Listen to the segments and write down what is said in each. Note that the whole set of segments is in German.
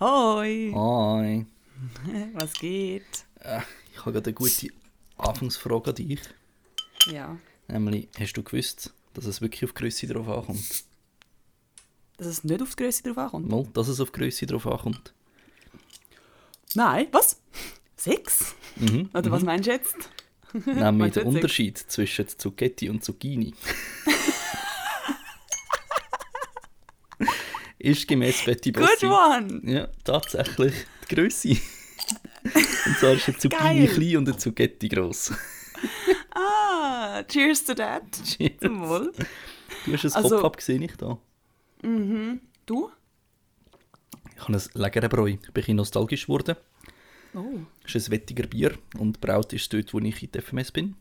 Hoi! Hi. Was geht? Äh, ich habe gerade eine gute Anfangsfrage an dich. Ja. Nämlich, hast du gewusst, dass es wirklich auf Größe drauf ankommt? Dass es nicht auf die Größe drauf ankommt? Mal, dass es auf Größe drauf ankommt. Nein. Was? Sechs? Mhm. Oder was meinst du jetzt? Nämlich der Unterschied zwischen Zucchetti und Zucchini. Ist gemäß Betty Good Bossi. one! Ja, tatsächlich die Größe. und zwar ist eine Geil. Zucchini klein und eine Zucchetti gross. Ah, cheers to that. Cheers. Zum Wohl. Du hast es Also- Kopf abgesehen, nicht da. Du? Ich habe ein leckeres Bräu. Ich bin ein nostalgisch geworden. Oh. Es ist ein wettiger Bier und braut ist dort, wo ich in der FMS bin.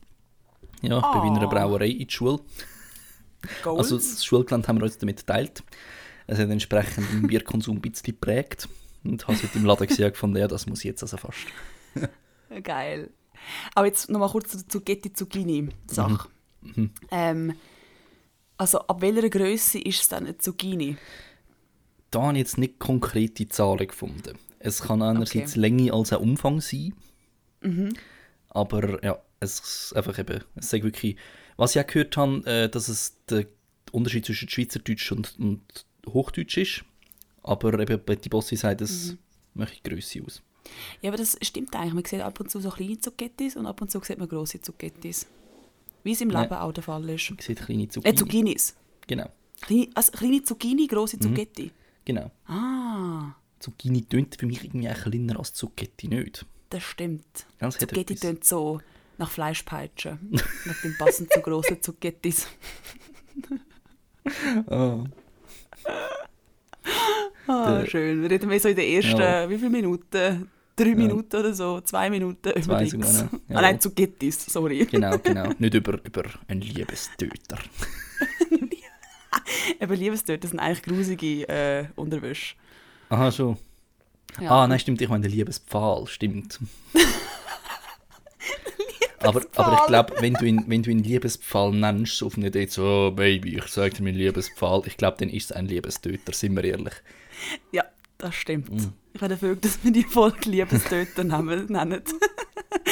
Ja, Ah. bei einer Brauerei in der Schule. Goals? Also das Schulgelände haben wir uns damit geteilt. Es hat entsprechend den Bierkonsum ein bisschen geprägt. Und habe es heute im Laden gesehen gefunden, ja, das muss ich jetzt also fast. Geil. Aber jetzt nochmal kurz zur Zucchetti Zucchini Sache. Mhm. Ähm, also ab welcher Größe ist es dann eine Zucchini? Da habe ich jetzt nicht konkrete Zahlen gefunden. Es kann einerseits Okay. Länge als auch Umfang sein. Mhm. Aber ja, es ist einfach eben, es ist wirklich, was ich auch gehört habe, äh, dass es der Unterschied zwischen Schweizerdeutsch und, und Hochdeutsch ist. Aber eben Betty Bossi sagt, es Mhm. macht die Größe aus. Ja, aber das stimmt eigentlich. Man sieht ab und zu so kleine Zucchettis und ab und zu sieht man grosse Zucchettis. Wie es im Nein. Leben auch der Fall ist. Man sieht kleine Zucchini. Äh, Zucchinis. Genau, Kleine, also kleine Zucchini, grosse Mhm. Zucchetti. genau. Ah, Zucchini tönt für mich irgendwie auch kleiner als Zucchetti nicht. das stimmt. Hat Zucchetti tönt so nach Fleischpeitsche. Mit dem passend zu grossen Zucchettis. Ah. Ah, Der- schön. Wir reden wir so in den ersten, Ja. wie viele Minuten? Drei Minuten oder so, zwei Minuten über Zwei sogar, ja. Ah, Ja. nein, Zucchettis, sorry. Genau, genau. Nicht über, über einen Liebestöter. Eben Liebestöter sind eigentlich grusige äh, Unterwäsche. Ja. Aha, schon. Ah, nein, stimmt, ich meine den Liebespfahl, stimmt. aber, aber ich glaube, wenn du ihn, wenn du ihn Liebespfahl nennst, auf nicht jetzt so, oh, Baby, ich sag dir meinen Liebespfahl, ich glaube, dann ist es ein Liebestöter, sind wir ehrlich. Ja, das stimmt. Mhm. Ich bin dafür, dass wir die Folge Liebestöter nennen.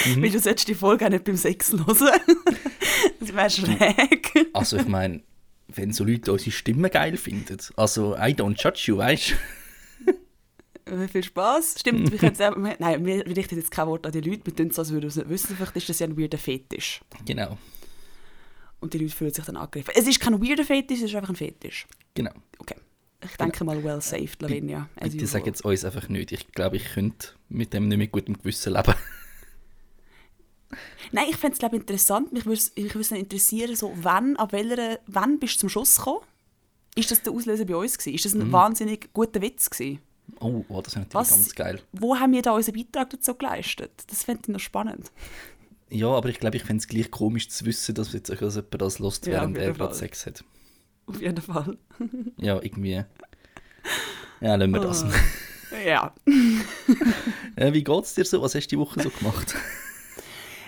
Mhm. Weil du solltest die Folge auch nicht beim Sex hören. das wäre schräg. Also ich meine, wenn so Leute unsere Stimme geil finden, also I don't judge you, weißt Äh, Viel Spaß. Stimmt, wir können wir- Nein, wir richten jetzt kein Wort an die Leute. Wir tun es, als würden wir es nicht wissen. Vielleicht ist das ja ein weirder Fetisch. Genau, Und die Leute fühlen sich dann angegriffen. Es ist kein weirder Fetisch, es ist einfach ein Fetisch. genau. Okay. Ich denke mal, well saved, Lavinia. as Bitte sag jetzt uns einfach nicht. Ich glaube, ich könnte mit dem nicht mit gutem Gewissen leben. Nein, ich fände es interessant. Mich würde es interessieren, so, wann, ab welcher, wann bist du zum Schuss gekommen? Ist das der Auslöser bei uns gewesen? Ist das ein wahnsinnig guter Witz gewesen? Oh, oh das ist natürlich Was? ganz geil. Wo haben wir da unseren Beitrag dazu geleistet? Das fände ich noch spannend. Ja, aber ich glaube, ich fände es gleich komisch zu wissen, dass jetzt dass jemand das lost, Ja, während er gerade. Sex hat. Auf jeden Fall. Ja, irgendwie. Ja, lassen wir das. Ah. Ja. Äh, wie geht's dir so? Was hast du die Woche so gemacht?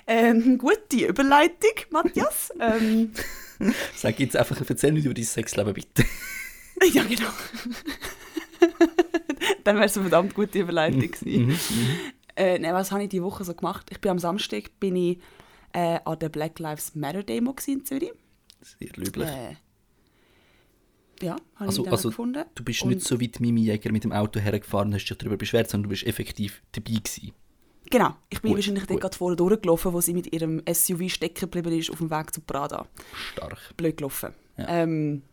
Ähm, gute Überleitung, Matthias. ähm, Sag jetzt einfach, erzähl nicht über dein Sexleben, bitte. ja, genau. Dann wäre es eine verdammt gute Überleitung gewesen. Mhm, Äh, nein, was habe ich diese Woche so gemacht? Ich bin am Samstag bin ich, äh, an der Black Lives Matter Demo in Zürich. Sehr löblich. Äh, ja, habe Also- ich also, gefunden. Du bist Und- nicht so weit Mimi Jäger mit dem Auto hergefahren und hast dich darüber beschwert, sondern du bist effektiv dabei gewesen. Genau, ich bin Gut, wahrscheinlich dort gut. gerade vorne durchgelaufen, wo sie mit ihrem SUV stecken geblieben ist auf dem Weg zu Prada. Stark. Blöd gelaufen. Ja. Ähm,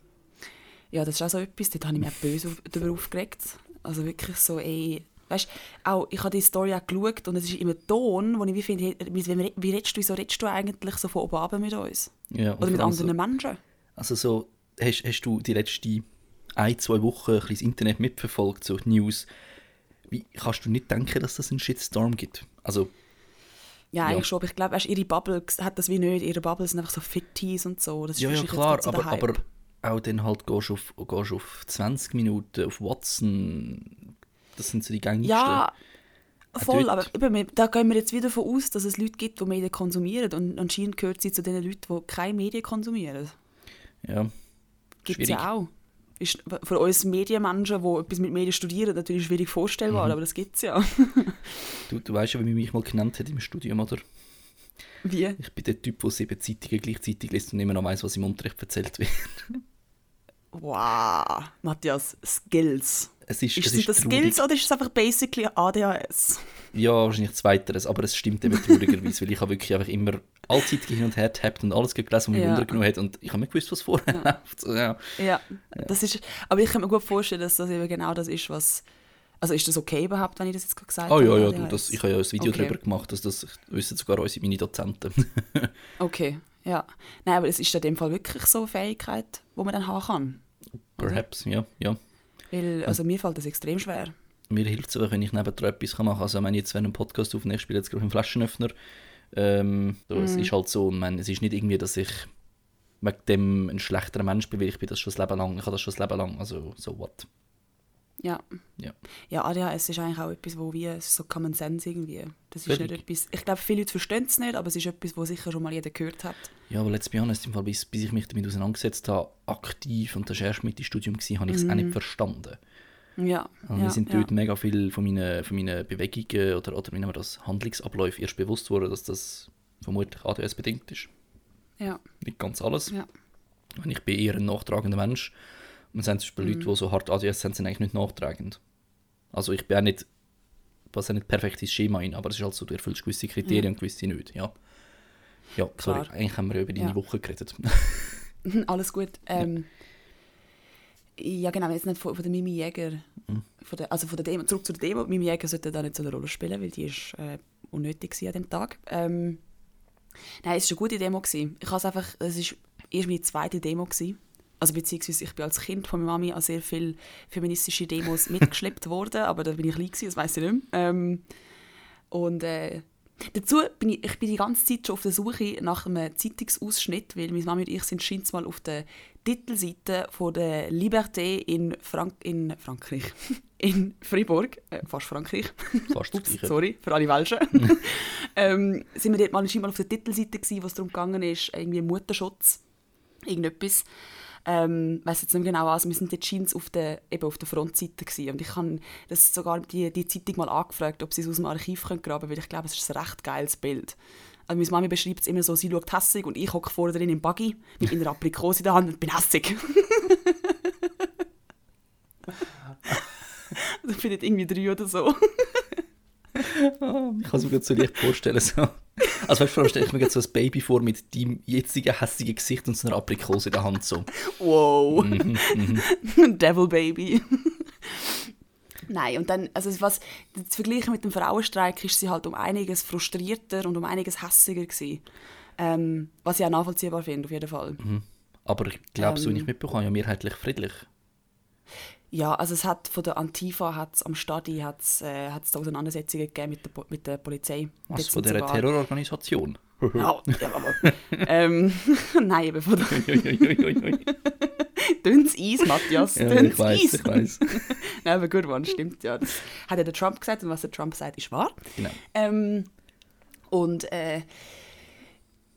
ja, das ist auch so etwas, dort habe ich mich böse auf- darüber aufgeregt. Also wirklich so, ey, weißt auch, ich habe die Story auch geschaut und es ist immer Ton, wo ich wie finde, wie, wie, redest du, wieso redest du eigentlich so von oben runter mit uns? Ja, Oder mit allem so- anderen Menschen? Also so, hast, hast du die letzten ein, zwei Wochen ein bisschen das Internet mitverfolgt, so die News. Wie kannst du nicht denken, dass das einen Shitstorm gibt? Also, Ja, Ja. eigentlich schon, aber ich glaube, ihre Bubble hat das wie nicht. Ihre Bubble sind einfach so Fitties und so. Das ist ja, ja, klar, aber, aber auch dann halt gehst auf, gehst auf 20 Minuten auf Watson. Das sind so die gängigsten. Ja, voll, aber eben, da gehen wir jetzt wieder davon aus, dass es Leute gibt, die Medien konsumieren und anscheinend gehört sie zu den Leuten, die keine Medien konsumieren. ja Gibt es ja auch. ist für uns Medienmenschen, die etwas mit Medien studieren, natürlich schwierig vorstellbar, Mhm. aber das gibt es ja. Du, du weißt ja, wie man mich mal genannt hat im Studium, oder? Wie? Ich bin der Typ, der sieben Zeitungen gleichzeitig liest und immer noch weiss, was im Unterricht erzählt wird. Wow, Matthias, Skills. Es ist, Ist es ist das traurig. Skills oder ist es einfach basically ADHS? Ja, wahrscheinlich zweiteres, aber es stimmt eben traurigerweise, weil ich habe wirklich einfach immer alle Zeitungen hin und her getappt und alles gelesen, was mich Ja. Wunder genommen hat und ich habe nicht gewusst, was vorher läuft. So, ja. Ja, das ist. Aber ich kann mir gut vorstellen, dass das eben genau das ist, was. Also ist das okay überhaupt, wenn ich das jetzt gerade gesagt Oh habe? ja, ja, du, das, ich habe ja ein Video Okay. darüber gemacht, dass das wissen sogar unsere meine Dozenten. Okay, ja. Nein, aber es ist in dem Fall wirklich so eine Fähigkeit, die man dann haben kann. Perhaps, ja, ja. Weil, also mir fällt das extrem schwer. Mir hilft es einfach, wenn ich nebendran etwas machen kann. Also wenn ich jetzt einen Podcast aufnehme, ich spiele jetzt gerade einen Flaschenöffner. Ähm, so, Mhm. Es ist halt so, und man, es ist nicht irgendwie, dass ich wegen dem ein schlechterer Mensch bin, weil ich bin das schon das Leben lang. Ich habe das schon das Leben lang, also so what. Ja. Ja. Ja, ADHS ist eigentlich auch etwas, wo wie, so Common Sense irgendwie. Das ist Völlig. nicht etwas, ich glaube, viele Leute verstehen es nicht, aber es ist etwas, wo sicher schon mal jeder gehört hat. Ja, aber let's be honest, im Fall, bis, bis ich mich damit auseinandergesetzt habe, aktiv, und das war erst mit dem Studium, gewesen, habe ich es auch nicht verstanden. Ja. Und Mhm. ja, mir sind ja. dort mega viel von meinen, von meinen Bewegungen oder, oder wie nennen wir das, Handlungsabläufe erst bewusst worden, dass das vermutlich ADS bedingt ist. Ja, Nicht ganz alles. ja. Und ich bin eher ein nachtragender Mensch. Es sind zum Beispiel Mhm. Leute, die so hart ADS sind, sind eigentlich nicht nachtragend. Also ich bin auch nicht, passe nicht perfekt ins Schema ein, aber es ist halt so, du erfüllst gewisse Kriterien und gewisse nicht, ja. Ja, sorry, Klar. eigentlich haben wir ja über deine Ja. Woche geredet. Alles gut. Ähm, ja. genau, jetzt nicht von, von der Mimi Jäger. Mhm. Von der, also von der Demo, zurück zu der Demo. Mimi Jäger sollte da nicht so eine Rolle spielen, weil die ist äh, unnötig an dem Tag. Ähm, nein, es war eine gute Demo. Gewesen. Ich habe es einfach, es ist erst meine zweite Demo. Gewesen. Also beziehungsweise ich bin als Kind von meiner Mami an sehr viele feministische Demos mitgeschleppt worden, aber da bin ich klein gewesen, das weiß ich nicht mehr. Ähm, und äh, dazu bin ich, ich bin die ganze Zeit schon auf der Suche nach einem Zeitungsausschnitt, weil meine Mami und ich sind scheint's mal auf der Titelseite von der Liberté in, Frank in Frankreich, in Fribourg, äh, fast Frankreich, Fast Ups, sorry, für alle Welschen. ähm, sind wir dort mal, scheinbar auf der Titelseite gewesen, wo es darum gegangen ist, irgendwie Mutterschutz, irgendetwas. Ähm, weiß jetzt nicht genau, also wir sind dort scheint's auf der, eben auf der Frontseite gewesen. und ich habe sogar die, die Zeitung mal angefragt, ob sie es aus dem Archiv können graben können, weil ich glaube, es ist ein recht geiles Bild. Also meine Mami beschreibt es immer so, sie schaut hässig und ich hocke vorne drin im Buggy mit einer Aprikose in der Hand und bin hässig. das findet irgendwie drei oder so. Ich kann es mir gerade so leicht vorstellen. So. Also weißt, vor allem stelle ich mir gerade so ein Baby vor mit deinem jetzigen hässigen Gesicht und so einer Aprikose in der Hand. So. Wow. Mhm, mhm. Devil Baby. Nein, und dann, also was, zu vergleichen mit dem Frauenstreik ist sie halt um einiges frustrierter und um einiges hässiger gewesen. Ähm, was ich auch nachvollziehbar finde, auf jeden Fall. Aber ich glaube, so wie Ähm. ich mitbekomme, ja mehrheitlich friedlich. Ja, also es hat von der Antifa hat's, am Stadi hat's, äh, hat's da Auseinandersetzungen gegeben mit der, mit der Polizei. Was Dort von sogar- Terrororganisation? Ja, ja aber, ähm, nein, eben von der... Tönt's Eis, Matthias, ja, tönt's ich weiß, Eis. ich weiß. Nein, aber gut, Mann, stimmt ja. Das hat ja der Trump gesagt und was der Trump sagt, ist wahr. Genau. Ähm, und äh,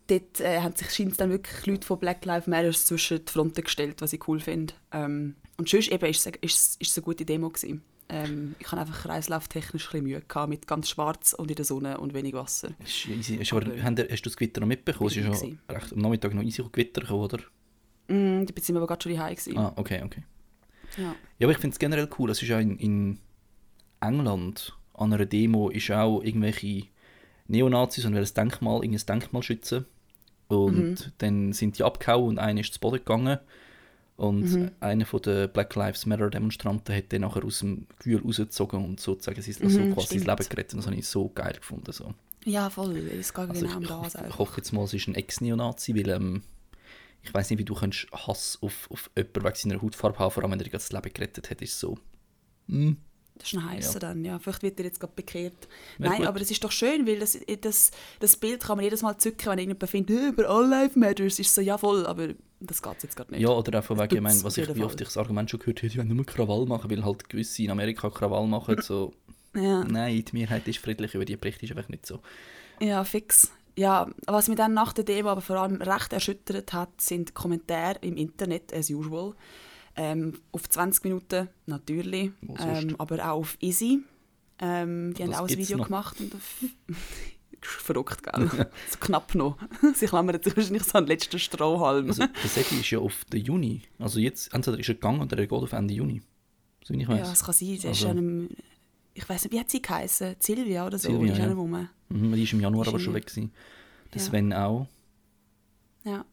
dort äh, haben sich scheint's dann wirklich Leute von Black Lives Matter zwischen die Fronten gestellt, was ich cool finde. Ähm, und sonst eben ist es, ist, ist es eine gute Demo gewesen. Ähm, ich hatte einfach kreislauftechnisch ein bisschen Mühe gehabt, mit ganz schwarz und in der Sonne und wenig Wasser. Ist easy. Ist aber, Aber- ihr- hast du das Gewitter noch mitbekommen? Es ist recht, am Nachmittag noch easy Gewitter gekommen, oder? Mm, da sind wir aber gerade schon daheim gewesen. Ah, okay, okay. Ja. Ja, aber ich finde es generell cool. Es ist ja in, in England an einer Demo ist auch irgendwelche Neonazis und wollen ein Denkmal, irgendein Denkmal schützen. Und dann sind die abgehauen und einer ist zu Boden gegangen. Und einer von den Black Lives Matter Demonstranten hat dann nachher aus dem Gewühl rausgezogen und sozusagen sein, also Mhm, quasi sein. Leben gerettet. Das habe ich so geil gefunden. So. ja, voll. Es geht Also genau um ich, das. ich, hoffe jetzt mal, es ist ein Ex-Neonazi, weil ähm, ich weiß nicht, wie du kannst Hass auf, auf jemanden wegen seiner Hautfarbe haben, vor allem wenn er das Leben gerettet hat, ist so. Mm. Das ist ein heißer Ja. dann, ja. Vielleicht wird er jetzt gerade bekehrt. Nein, gut. aber es ist doch schön, weil das, das, das Bild kann man jedes Mal zücken, wenn irgendjemand findet, «Äh, aber all life matters, ist so, ja voll, aber das geht jetzt gerade nicht. Ja, oder auch von wegen, ich meine, was ich, wie oft ich das Argument schon gehört habe, die wollen nur Krawall machen, weil halt gewisse in Amerika Krawall machen. So, Ja, nein, die Mehrheit ist friedlich, über die Bericht ist einfach nicht so. ja fix. Ja, was mich dann nach der Demo aber vor allem recht erschüttert hat, sind Kommentare im Internet, as usual, Ähm, auf 20 Minuten natürlich, ähm, aber auch auf Easy. Ähm, die haben Das auch ein Video noch. gemacht. Und auf Verrückt, gell? so knapp noch. Sie klammern jetzt wahrscheinlich so an den letzten Strohhalm. Also, der Segi ist ja auf den Juni. Also jetzt, entweder ist er gegangen oder er geht auf Ende Juni. So ich ja, weiß. es kann sein. Der ist Also- an einem, ich weiß nicht, wie hat sie geheißen? Silvia oder so? Silvia, die ist ja. rum. Mhm, die ist im Januar Ist aber schon weg gewesen. Der Ja. Sven auch. Ja.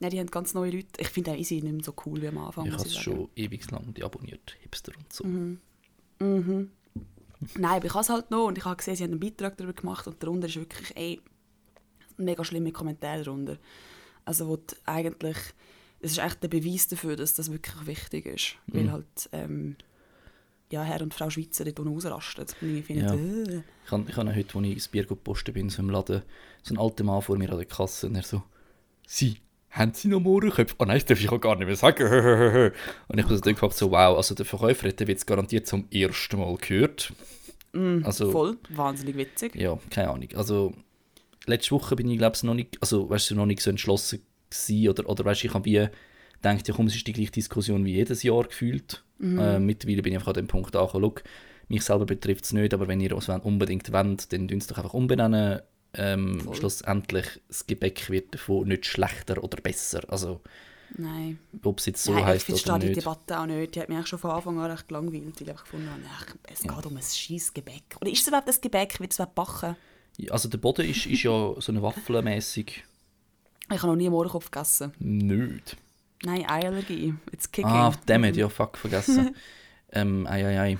Nein, die haben ganz neue Leute. Ich finde auch Easy nicht mehr so cool wie am Anfang. ich habe es schon ewig lang die abonniert. Hipster und so. Mhm. Nein, aber ich habe es halt noch und ich habe gesehen, sie haben einen Beitrag darüber gemacht und darunter ist wirklich ey, mega schlimme Kommentare darunter. Also wo eigentlich, das ist echt der Beweis dafür, dass das wirklich wichtig ist. Weil Mhm. halt ähm, ja, Herr und Frau Schweizer dort ausrasten. Ich finde, Ja. äh, Ich habe ich habe heute, als ich ins Bier gepostet bin, so im Laden, so ein alter Mann vor mir an der Kasse und er so, «Sie, haben Sie noch Mohrenköpfe?» «Oh nein, das darf ich auch gar nicht mehr sagen.» Und ich habe so gedacht, so, wow, also der Verkäufer hätte jetzt garantiert zum ersten Mal gehört. Also, voll, wahnsinnig witzig. ja, keine Ahnung. Also, letzte Woche bin ich, glaube ich, noch nicht, also, weißt du, noch nicht so entschlossen gewesen, oder, oder weißt du, ich habe wie gedacht, ja komm, es ist die gleiche Diskussion wie jedes Jahr gefühlt. Äh, mittlerweile bin ich einfach an dem Punkt angekommen, mich selber betrifft es nicht, aber wenn ihr es unbedingt wollt, dann es doch einfach umbenennen. Ähm, schlussendlich, das Gebäck wird davon nicht schlechter oder besser. Also, Nein. ob es jetzt so Nein, ich heisst verstehe oder die nicht. Debatte auch nicht. Die hat mich eigentlich schon von Anfang an recht gelangweilt, weil ich einfach gefunden habe, ach, es geht um ein scheiß Gebäck. Oder ist es überhaupt ein Gebäck? Wird es überhaupt backen? Also, der Boden ist, ist ja so eine Waffelmäßig Ich habe noch nie einen Mohrenkopf gegessen. nicht. Nein, Eiallergie. It's kicking. Ah, dammit, ja, fuck, vergessen. ähm, ei, ei, ei.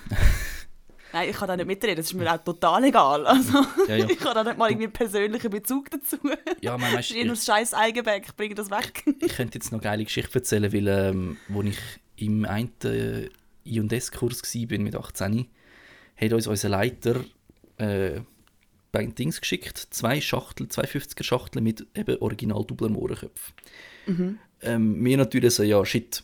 Nein, ich kann da nicht mitreden. Das ist mir auch total egal. Also, Ja, ja. ich habe da nicht mal irgendwie einen persönlichen Bezug dazu. Ja, man, nur weißt, das scheiß Eigenbäck. Bring das weg. ich könnte jetzt noch eine geile Geschichte erzählen, weil, ähm, wo ich im einen äh, I&S-Kurs war mit 18, hat uns unser Leiter äh, bei Dings geschickt, zwei Schachtel, zwei 50er Schachteln mit eben original Dubler Mohrenköpfen. Ähm, wir natürlich so, ja, shit,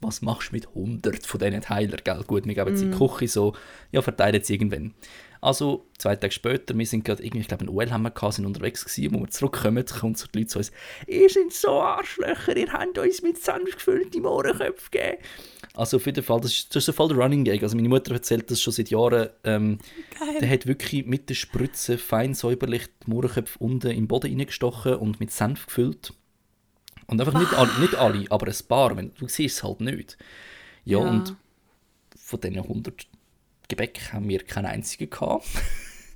was machst du mit 100 von diesen Teilen, gell? Gut, wir geben sie in die Küche, so, ja, verteilen sie irgendwann. Also, zwei Tage später, wir sind gerade irgendwie, ich glaube, in OL haben wir gehabt, sind unterwegs gewesen, wo wir zurückkommen, kommen so die Leute zu uns, ihr seid so Arschlöcher, ihr habt uns mit Senf gefüllte Mohrenköpfe gegeben. Also auf jeden Fall, das ist, das ist so voll der Running Gag. Also meine Mutter erzählt das schon seit Jahren. Ähm, Geil. der hat wirklich mit der Spritze fein säuberlich die Mohrenköpfe unten im Boden reingestochen und mit Senf gefüllt. Und einfach nicht alle, nicht alle, aber ein paar, wenn, du siehst es halt nicht. Ja, Ja. und von diesen 100 Gebäck haben wir keinen einzigen gehabt.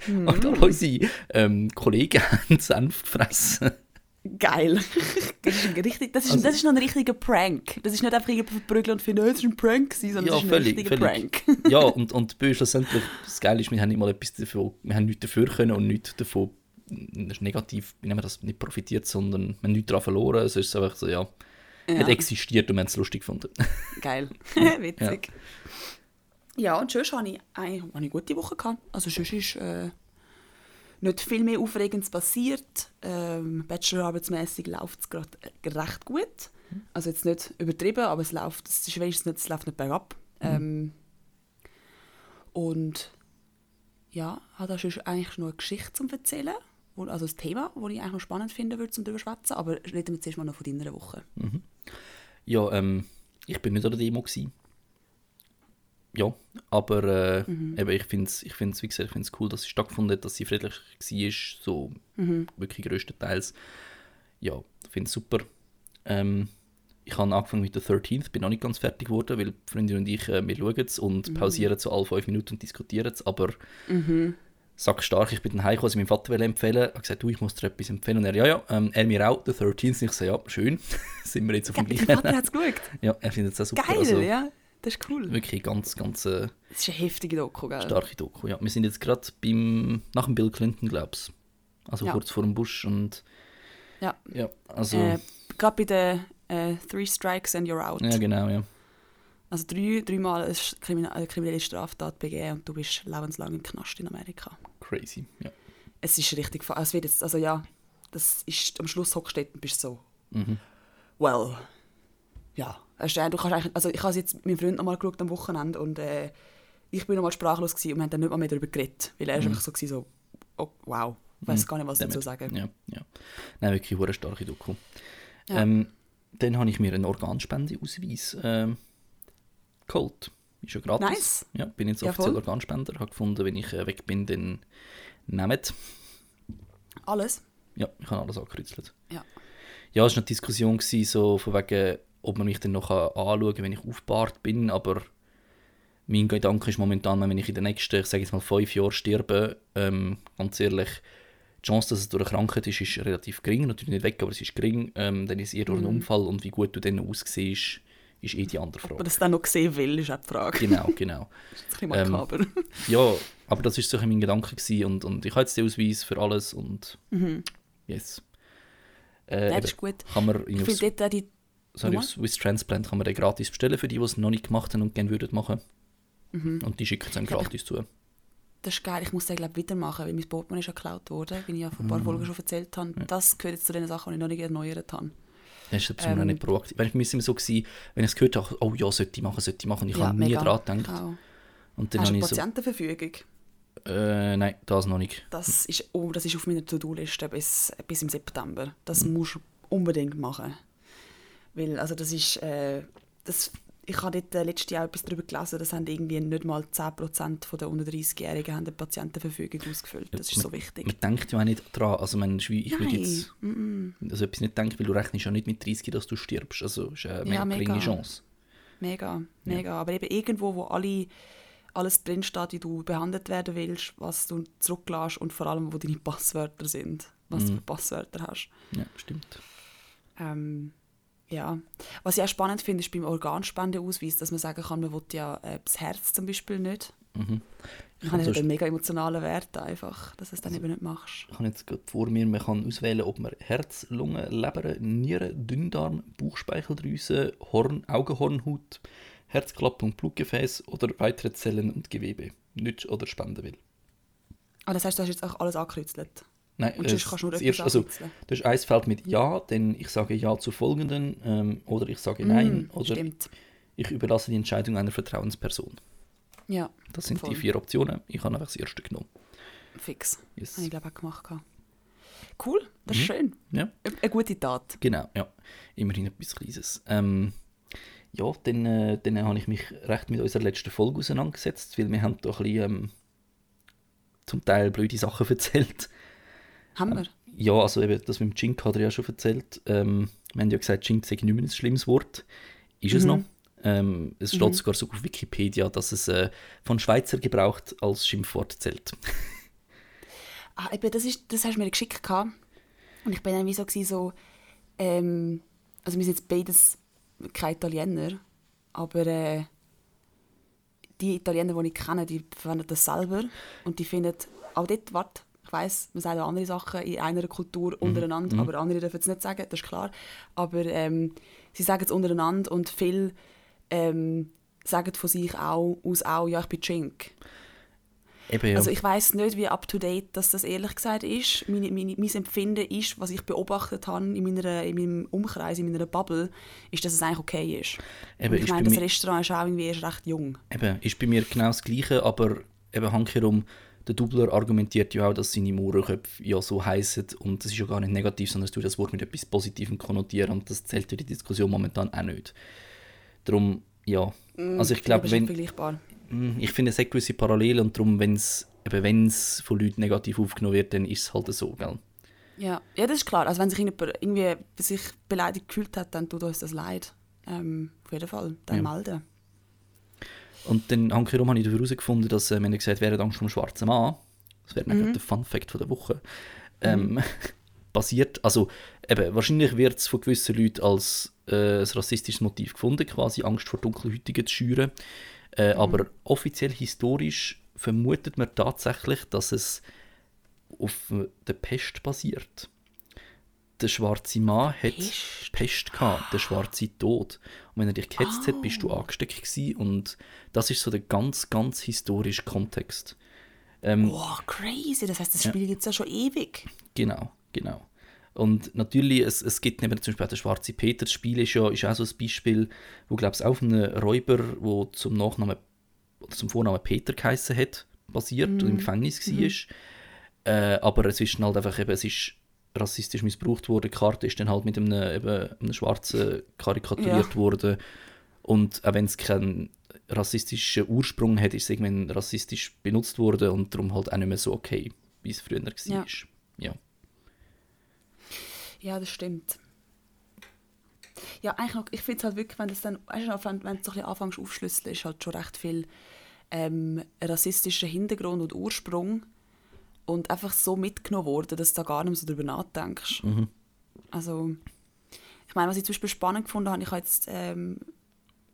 Und all unsere ähm, Kollegen haben Senf gefressen. Geil. Das ist, ein richtig, das, ist, Also- das ist noch ein richtiger Prank. Das ist nicht einfach irgendwie verprügeln und finden, oh, das war ein Prank, gewesen, sondern Ja, das ist ein völlig, richtiger völlig. Prank. ja, und, und schlussendlich, das Geile ist, wir haben nicht mal etwas davon, wir haben nichts dafür können und nichts davon negativ, wie nennen wir das, nicht profitiert, sondern wir haben nichts daran verloren. Es ist einfach so, ja, Ja. hat existiert und wir haben es lustig gefunden. Geil. Witzig. Ja. und sonst hatte ich eine, eine gute Woche. Gehabt. Also sonst ist äh, nicht viel mehr Aufregendes passiert. Ähm, Bachelorarbeitsmäßig läuft es gerade äh, recht gut. Also jetzt nicht übertrieben, aber es läuft, es ist wenigstens nicht, es läuft nicht bergab. Ähm, und ja, hat da sonst eigentlich noch eine Geschichte zum erzählen. Wo- Also ein Thema, das ich eigentlich noch spannend finden würde, zum darüber zu schwätzen. Aber reden wir zuerst mal noch von deiner Woche. Ja, ähm, ich bin nicht an der Demo gewesen. Ja, aber äh, eben, ich finde es, ich find's, wie gesagt, ich find's cool, dass sie stattgefunden hat, dass sie friedlich war, so wirklich größtenteils. Ja, ich finde es super. Ähm, ich habe angefangen mit der 13th, bin noch nicht ganz fertig geworden, weil Freundin und ich, äh, wir schauen es und pausieren so alle fünf Minuten und diskutieren es, aber sag stark, ich bin dann heimgekommen, sie meinem Vater empfehlen, habe gesagt, du, ich muss dir etwas empfehlen. Und er, ja, ja, ähm, er mir auch, der 13th. Und ich so, ja, schön, sind wir jetzt auf dem gleichen. Vater hat es geschaut. Ja, er findet es auch super. Geil, also, ja. Das ist cool. Wirklich ganz, ganz äh, Das ist eine heftige Doku, gell? starke Doku. Ja, wir sind jetzt gerade beim, nach dem Bill Clinton, glaube ich. Also Ja. kurz vor dem Bush und Ja. ja, also, Äh, Gerade bei den äh, Three Strikes and You're Out. ja genau, ja. Also drei, dreimal eine Krimin eine kriminelle Straftat begehen und du bist lebenslang im Knast in Amerika. Crazy, ja. Es ist richtig... Es wird jetzt, also ja, das ist... Am Schluss hockst du und bist so... Mhm. Well... Ja, du kannst eigentlich, also ich habe es jetzt mit meinem Freund noch mal geschaut am Wochenende und äh, ich bin noch mal sprachlos gewesen und wir haben dann nicht mal mehr darüber geredet, weil er ist einfach so gewesen, so oh, wow, ich weiß gar nicht, was dazu sagen. Ja, ja. Nein, wirklich eine starke Doku. Ja. Ähm, dann habe ich mir einen Organspendeausweis ähm, geholt. Ist ja gratis. Nice. Ja, bin jetzt Ja, offiziell voll. Organspender. Habe gefunden, wenn ich äh, weg bin, dann nehmt. Alles? Ja, ich habe alles angekreuzelt. Ja. Ja, es war eine Diskussion, gewesen, so von wegen, ob man mich dann noch anschauen kann, wenn ich aufgebahrt bin, aber mein Gedanke ist momentan, wenn ich in den nächsten, ich sage jetzt mal fünf Jahren sterbe, ähm, ganz ehrlich, die Chance, dass es durch eine Krankheit ist, ist relativ gering, natürlich nicht weg, aber es ist gering, ähm, dann ist es eher durch einen Mhm. Unfall und wie gut du dann aussiehst, ist eh die andere Frage. das dann noch sehen will, ist auch die Frage. Genau, genau. Das ist ein bisschen Ähm, makaber. Ja, aber das war so mein Gedanke gewesen und, und ich habe jetzt den Ausweis für alles und Mhm. yes. Ja, Äh, das eben, ist gut. kann man Ich finde dort auch die... sorry, auf Swiss Transplant kann man den gratis bestellen für die, die es noch nicht gemacht haben und gerne würden machen. Mhm. Und die schicken es einem Ich gratis zu. Das ist geil, ich muss den glaube wieder machen, weil mein Portemonnaie ist ja geklaut worden, wie ich ja vor ein paar Mm. Folgen schon erzählt habe. Das gehört jetzt zu den Sachen, die ich noch nicht erneuert habe. Das ist etwas, ähm, Ähm, nicht proaktiv. Weil ich mir immer so gewesen, wenn ich es gehört habe, oh ja, sollte ich machen, sollte ich machen. Ich Ja, habe nie mega. daran gedacht. Auch. Und dann Hast du eine ich so, Patientenverfügung? äh, nein, das noch nicht. Das ist, oh, das ist auf meiner To-Do-Liste bis, bis im September. Mhm. Das musst du unbedingt machen. Weil, also das ist, äh, das, ich habe dort äh, letztes Jahr etwas darüber gelesen, das haben irgendwie nicht mal 10% von der unter 30-Jährigen haben eine Patientenverfügung ausgefüllt. Das ist so wichtig. Man denkt ja auch nicht dran. Also man, ich würde Nein. jetzt Mm-mm. also etwas nicht denken, weil du rechnest ja nicht mit 30, dass du stirbst. Also ist eine Ja, ja, mega. geringe Chance. Mega, mega. Aber eben irgendwo, wo alle, alles drinsteht, wie du behandelt werden willst, was du zurücklässt und vor allem, wo deine Passwörter sind, was du Mhm. für Passwörter hast. Ja, stimmt. Ähm, ja. Was ich auch spannend finde, ist beim Organspendeausweis, dass man sagen kann, man will ja äh, das Herz zum Beispiel nicht. Mhm. Ich habe Also einen mega emotionalen Wert einfach, dass du es dann eben nicht machst. Ich habe jetzt gerade vor mir, man kann auswählen, ob man Herz, Lunge, Leber, Niere, Dünndarm, Bauchspeicheldrüse, Horn, Augenhornhaut, Herzklappe und Blutgefäß oder weitere Zellen und Gewebe nützt oder spenden will. Aber das heißt, du hast jetzt auch alles angekreuzelt. Nein, Und sonst kannst du nur erste, also, das ist ein Feld mit Ja, denn ich sage Ja zu folgenden ähm, oder ich sage Nein Mm, oder Stimmt. ich überlasse die Entscheidung einer Vertrauensperson. Ja, Das sind Voll. die vier Optionen. Ich habe einfach das erste genommen. fix. Yes. Habe ich glaube auch gemacht. Cool, das ist Mhm. schön. Ja. Eine eine gute Tat. Genau, ja. Immerhin etwas Kleines. Ähm, ja, dann, äh, dann habe ich mich recht mit unserer letzten Folge auseinandergesetzt, weil wir haben da ein bisschen, ähm, zum Teil blöde Sachen erzählt. Haben wir? Ja, also eben, das mit dem Jink hat er ja schon erzählt. Ähm, wir haben ja gesagt, Jink sei nicht mehr ein schlimmes Wort. Ist es Mhm. noch. Ähm, es steht sogar so auf Wikipedia, dass es äh, von Schweizer gebraucht als Schimpfwort zählt. Ah, eben, das, ist, das hast du mir geschickt. gehabt. Und ich bin dann wie so, gewesen, so ähm, also wir sind jetzt beides keine Italiener, aber äh, die Italiener, die ich kenne, die verwenden das selber und die finden, auch dort, warte, ich weiss, man sagt auch andere Sachen in einer Kultur untereinander, aber andere dürfen es nicht sagen, das ist klar. Aber ähm, sie sagen es untereinander und viele ähm, sagen von sich auch aus auch, ja, ich bin Chink. Eben, ja. Also ich weiß nicht, wie up to date das, das ehrlich gesagt ist. Meine, meine, mein Empfinden ist, was ich beobachtet habe in, meiner, in meinem Umkreis, in meiner Bubble, ist, dass es eigentlich okay ist. Eben, ich ist meine, das Restaurant ist auch irgendwie erst recht jung. Eben, ist bei mir genau das Gleiche, aber eben handkehrum, der Dubler argumentiert ja auch, dass seine Mohrenköpfe ja so heißen und das ist ja gar nicht negativ, sondern es tut das Wort mit etwas Positivem konnotieren und das zählt für die Diskussion momentan auch nicht. Darum, ja, also ich glaube, wenn, vergleichbar. Mm, ich finde es hat gewisse Parallelen und darum, wenn es von Leuten negativ aufgenommen wird, dann ist es halt so, gell? Ja. ja, das ist klar. Also wenn sich jemand irgendwie sich beleidigt gefühlt hat, dann tut uns das leid. Ähm, auf jeden Fall. Dann Ja. melden. Und dann habe ich dafür herausgefunden, dass, äh, wenn er gesagt wäre Angst vom schwarzen Mann, das wäre mhm. der Fun Fact von der Woche, ähm, basiert, also eben, wahrscheinlich wird es von gewissen Leuten als äh, ein rassistisches Motiv gefunden, quasi Angst vor Dunkelhäutigen zu schüren. Äh, Aber offiziell historisch vermutet man tatsächlich, dass es auf äh, der Pest basiert. Der schwarze Mann hat Pest? Pest gehabt, der schwarze Tod. Und wenn er dich gehetzt hat, bist du angesteckt gewesen. Und das ist so der ganz, ganz historische Kontext. Ähm, Wow, crazy. Das heißt, das Ja. Spiel gibt es ja schon ewig. Genau, genau. Und natürlich, es, es gibt neben zum Beispiel auch den Schwarze Peter, das Spiel ist ja ist auch so ein Beispiel, wo glaube ich auch auf einem Räuber, wo zum Nachnamen oder zum Vornamen Peter geheißen hat, basiert und im Gefängnis war. Äh, aber es ist halt einfach eben, es ist rassistisch missbraucht worden. Die Karte ist dann halt mit einem, eben, einem Schwarzen karikaturiert ja. worden. Und auch wenn es keinen rassistischen Ursprung hat, ist es irgendwann rassistisch benutzt worden und darum halt auch nicht mehr so okay, wie es früher war. Ja. ja. Ja, das stimmt. Ja, eigentlich noch, ich finde es halt wirklich, wenn, das dann, weißt du, wenn, wenn du so ein bisschen anfängst aufschlüsseln, ist halt schon recht viel ähm, rassistischer Hintergrund und Ursprung und einfach so mitgenommen worden, dass du da gar nicht mehr so darüber nachdenkst. Mhm. Also, ich meine, was ich zum Beispiel spannend gefunden habe, ich habe jetzt ähm,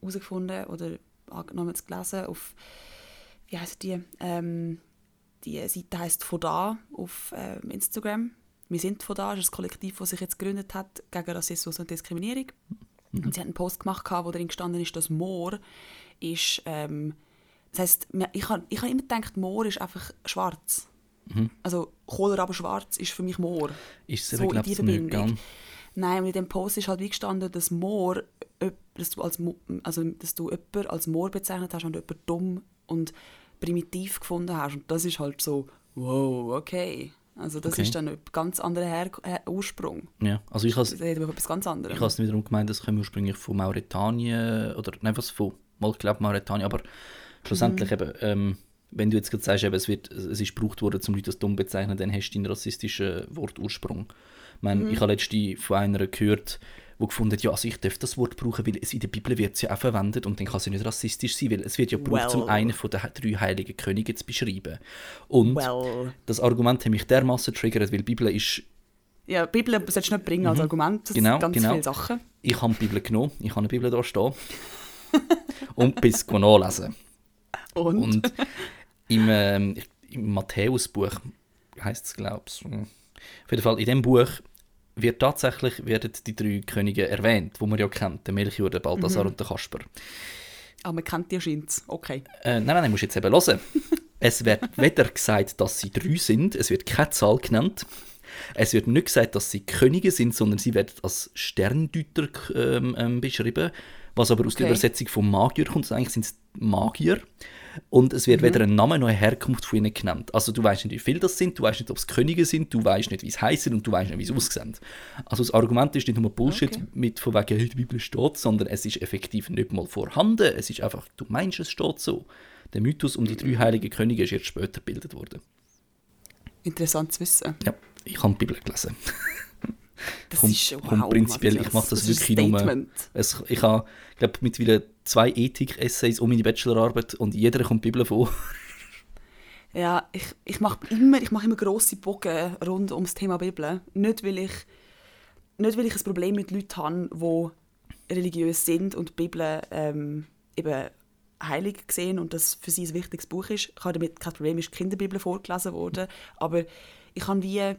herausgefunden oder angenommen zu gelesen auf, wie heißt die, ähm, die Seite heißt von da auf ähm, Instagram. Wir sind von da, das ist ein Kollektiv, das sich jetzt gegründet hat gegen Rassismus und Diskriminierung. Mhm. Und sie hat einen Post gemacht, wo darin gestanden ist, dass Moor ist, ähm, das heisst, ich habe ich hab immer gedacht, Moor ist einfach schwarz. Mhm. Also Kohler aber schwarz ist für mich Moor. Ist es so in dieser Verbindung. Nein, und in dem Post ist halt wie gestanden, dass Moor, dass du, als, also, dass du jemanden als Moor bezeichnet hast und jemanden dumm und primitiv gefunden hast. Und das ist halt so, wow, okay. Also das okay. ist dann ein ganz anderer Her Her Ursprung. Ja, also ich habe etwas ganz anderes. Ich habe es wiederum gemeint, das kommt ursprünglich von Mauretanien oder nein, was von, mal glaube Mauretanien, aber schlussendlich mhm. eben, ähm, wenn du jetzt gerade sagst, eben, es, wird, es ist gebraucht worden, um Leute das dumm zu bezeichnen, dann hast du einen rassistischen Wortursprung. Ich, meine, mhm. ich habe letztens von einer gehört, die gefunden hat, ja, also ich darf das Wort brauchen, weil es in der Bibel wird es ja auch verwendet und dann kann es ja nicht rassistisch sein, weil es wird ja gebraucht, well. um einen von den drei heiligen Königen zu beschreiben. Und well. das Argument hat mich dermaßen triggert, weil die Bibel ist ja, die Bibel solltest du nicht bringen als mhm. Argument. Das genau, ganz genau. viele Sachen. Ich habe die Bibel genommen, ich habe eine Bibel da stehen und bis nachlesen. Und? und im, ähm, im Matthäusbuch heißt es, glaube ich. Auf jeden Fall, in dem Buch wird tatsächlich werden die drei Könige erwähnt, die man ja kennt, der Melchior, der Balthasar mhm. und der Kasper. Aber ah, man kennt die scheint okay. Äh, nein, nein, nein, musst jetzt eben hören. es wird weder gesagt, dass sie drei sind, es wird keine Zahl genannt. Es wird nicht gesagt, dass sie Könige sind, sondern sie werden als Sterndeuter ähm, ähm, beschrieben, was aber aus okay. der Übersetzung von Magier kommt. Eigentlich sind es Magier. Und es wird mhm. weder ein Name noch eine Herkunft von ihnen genannt. Also du weißt nicht, wie viele das sind, du weißt nicht, ob es Könige sind, du weißt nicht, wie es heißen und du weißt nicht, wie sie aussehen. Also das Argument ist nicht nur Bullshit okay. mit von wegen, hey, die Bibel steht, sondern es ist effektiv nicht mal vorhanden. Es ist einfach, du meinst, es steht so. Der Mythos um die drei heiligen Könige ist erst später gebildet worden. Interessant zu wissen. Ja, ich habe die Bibel gelesen. Das kommt, ist wow, prinzipiell, ich mache das, das wirklich nur. Es, ich habe, glaube mittlerweile zwei Ethik-Essays um meine Bachelorarbeit und jeder kommt die Bibel vor. ja, ich, ich mache immer, mach immer grosse Bogen rund ums Thema Bibel. Nicht, weil ich, nicht, weil ich ein Problem mit Leuten habe, die religiös sind und die Bibel ähm, eben heilig gesehen und das für sie ein wichtiges Buch ist. Ich habe damit kein Problem, ist die Kinderbibel vorgelesen worden, aber ich habe wie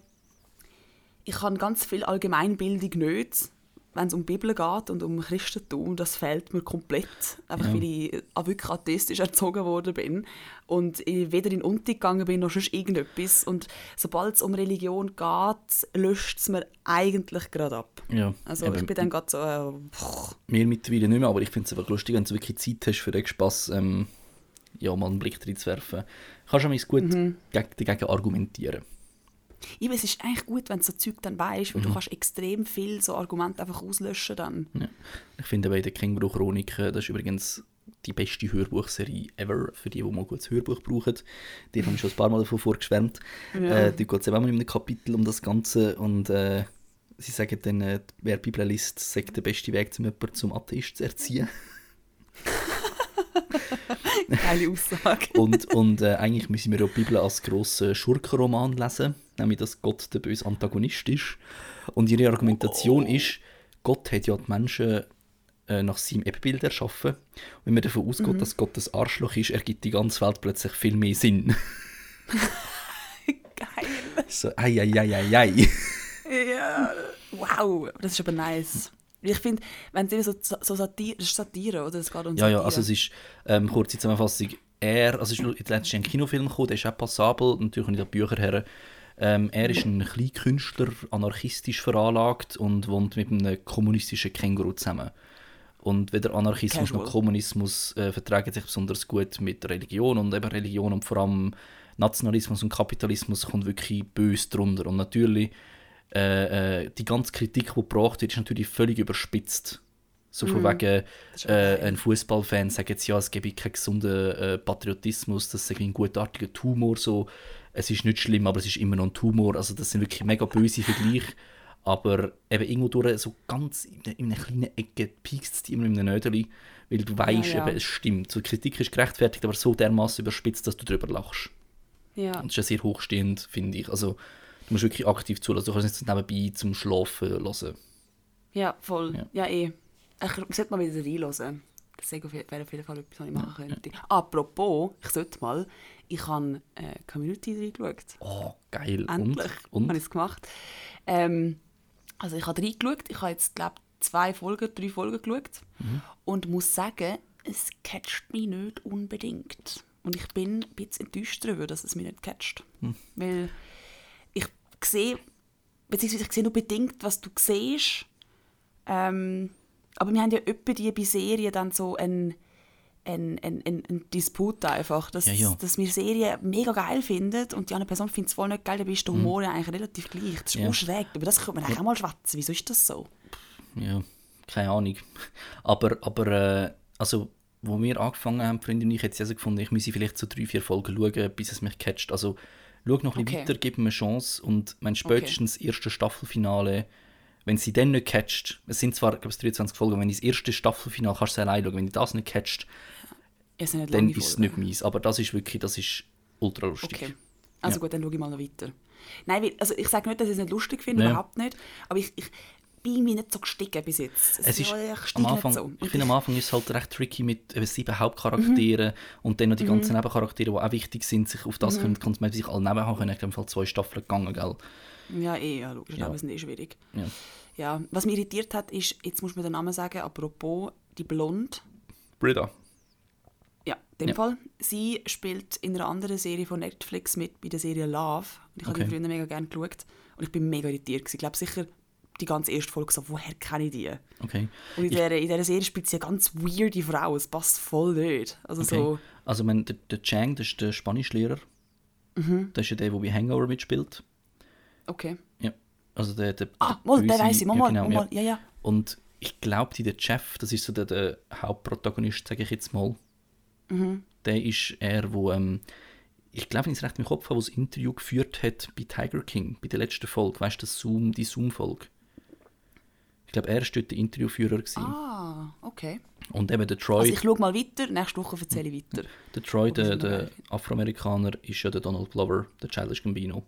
ich habe ganz viel Allgemeinbildung nicht, wenn es um die Bibel geht und um Christentum. Das fehlt mir komplett, einfach ja. weil ich wirklich atheistisch erzogen worden bin und ich weder in Unti gegangen bin noch sonst irgendetwas. Und sobald es um Religion geht, löscht es mir eigentlich gerade ab. Ja, also eben, ich bin dann gerade so... Äh, mir mittlerweile nicht mehr, aber ich finde es einfach lustig, wenn du wirklich Zeit hast für den Spass, ähm, ja, mal einen Blick reinzuwerfen. Kannst du gut mhm. dagegen argumentieren. Ja, es ist eigentlich gut, wenn du so Zeug dann weißt, weil mhm. du kannst extrem viel so Argumente einfach auslöschen dann. Ja. Ich finde bei den Känguru-Chroniken, das ist übrigens die beste Hörbuchserie ever, für die, die mal ein gutes Hörbuch brauchen. Die haben schon ein paar Mal davon vorgeschwärmt. Ja. Äh, da geht es eben in einem Kapitel um das Ganze und äh, sie sagen dann, äh, wer Bibel liest, sagt der beste Weg, um jemanden zum Atheist zu erziehen. Geile Aussage. und und äh, eigentlich müssen wir ja die Bibel als grossen Schurkenroman lesen, nämlich dass Gott der böse Antagonist ist. Und ihre Argumentation oh. ist, Gott hat ja die Menschen äh, nach seinem Ebenbild erschaffen. Und wenn man davon ausgeht, mhm. dass Gott das Arschloch ist, ergibt die ganze Welt plötzlich viel mehr Sinn. Geil. So, ei, ei, ei, ei, ei. ja, wow, das ist aber nice. Ich finde, wenn es so, so Satire, das ist Satire, oder? Es geht um ja, ja, also es ist, ähm, kurze Zusammenfassung, er, also es ist letztens ein Kinofilm gekommen, der ist auch passabel, natürlich nicht die Bücher her. Ähm, er ist ein Kleinkünstler, anarchistisch veranlagt und wohnt mit einem kommunistischen Känguru zusammen. Und weder Anarchismus Casual. noch Kommunismus äh, vertragen sich besonders gut mit Religion und eben Religion und vor allem Nationalismus und Kapitalismus kommt wirklich böse drunter. Und natürlich äh, äh, die ganze Kritik, die gebracht wird, ist natürlich völlig überspitzt. So von wegen, Das ist äh, ein Fußballfan sagt jetzt, ja, es gebe keinen gesunden äh, Patriotismus, das sei ein gutartiger Tumor, so. Es ist nicht schlimm, aber es ist immer noch ein Tumor. Also das sind wirklich mega böse Vergleiche. Aber eben irgendwo durch, so ganz in, einer- in einer kleinen Ecke piekst es immer in einem Nödeli, weil du weißt, Ja, ja. eben, es stimmt. So, die Kritik ist gerechtfertigt, aber so dermaßen überspitzt, dass du darüber lachst. Ja. Und das ist ja sehr hochstehend, finde ich. Also du musst wirklich aktiv zulassen. Du kannst nicht nebenbei zum Schlafen hören. ja, voll. Ja. Ja, eh. Ich sollte mal wieder reinhören. Das wäre auf jeden wäre auf jeden Fall etwas, was ich machen könnte. Apropos, ich sollte mal, ich habe äh, Community reingeschaut. Oh, geil. Endlich Und? habe Und? ich es gemacht. Ähm, also ich habe reingeschaut. Ich habe jetzt, glaube zwei Folgen, drei Folgen geschaut. Mhm. Und muss sagen, es catcht mich nicht unbedingt. Und ich bin ein bisschen enttäuscht darüber, dass es mich nicht catcht. Hm. Weil sehe, beziehungsweise ich sehe nur bedingt, was du siehst. Ähm, aber wir haben ja öppe die bei Serien dann so ein ein, ein, ein, ein Disput einfach, dass, Ja, ja. dass wir Serien mega geil finden und die andere Person findet es voll nicht geil, dann ist der Humor ja eigentlich relativ gleich. Das ist Mhm. Ja. schräg, über das könnte man eigentlich auch mal schwätzen. Wieso ist das so? Ja, keine Ahnung. Aber, aber äh, also, wo wir angefangen haben, Freunde und ich, sie also gefunden, ich müsse vielleicht so drei, vier Folgen schauen, bis es mich catcht. Also, schau noch ein Okay. weiter, gib mir eine Chance und mein spätestens erste Staffelfinale, wenn sie dann nicht catcht, es sind zwar, glaube ich, 23 Folgen, wenn das erste Staffelfinale kannst du allein schauen, wenn du das nicht catcht, sind nicht dann ist es nicht meins. Aber das ist wirklich, das ist ultra lustig. Okay. Also Ja. gut, dann schaue ich mal noch weiter. Nein, also ich sage nicht, dass ich es nicht lustig finde, Nein. überhaupt nicht. Aber ich, ich bin mir nicht so gestiegen bis jetzt. Es ist, ja, am Anfang, so. ich finde, am Anfang ist es halt recht tricky mit eben sieben Hauptcharakteren und dann noch die ganzen Nebencharaktere, die auch wichtig sind, sich auf das können, kann man sich alle nebenhaben können. Ich glaube, zwei Staffeln gegangen, gell? Ja, eh, ja, logisch. Ja. Aber es ist eh schwierig. Ja. Ja, was mich irritiert hat, ist, jetzt muss man den Namen sagen, apropos, die Blonde. Britta. Ja, in dem Ja. Fall. Sie spielt in einer anderen Serie von Netflix mit, bei der Serie Love. Und ich habe Okay. die früher mega gerne geschaut. Und ich bin mega irritiert. gewesen. Ich glaube sicher die ganze erste Folge so, woher kenne ich die? Okay. Und in dieser, in dieser Serie spielt sie eine ganz weirde Frau. Es passt voll nicht. Also okay. so, Also, wenn, der, der Chang, das ist der Spanischlehrer. Mhm. Das ist ja der, der bei Hangover mitspielt. okay. Ja. Also der, der, Ah, der mal, der weiss ich. Mal, ja, genau, mal, ja. Ja. Und ich glaube, der Jeff, das ist so der, der Hauptprotagonist, sage ich jetzt mal. Mhm. Der ist er, wo ähm, ich glaube, wenn ich es recht im Kopf habe, wo das Interview geführt hat bei Tiger King, bei der letzten Folge, weißt du, Zoom, die Zoom-Folge. Ich glaube, er war dort der Interviewführer. Gewesen. Ah, okay. Und eben der Troy, Also ich schaue mal weiter, nächste Woche erzähle ich weiter. der, Troy das der, der. Afroamerikaner, ist ja der Donald Glover, der Childish Gambino.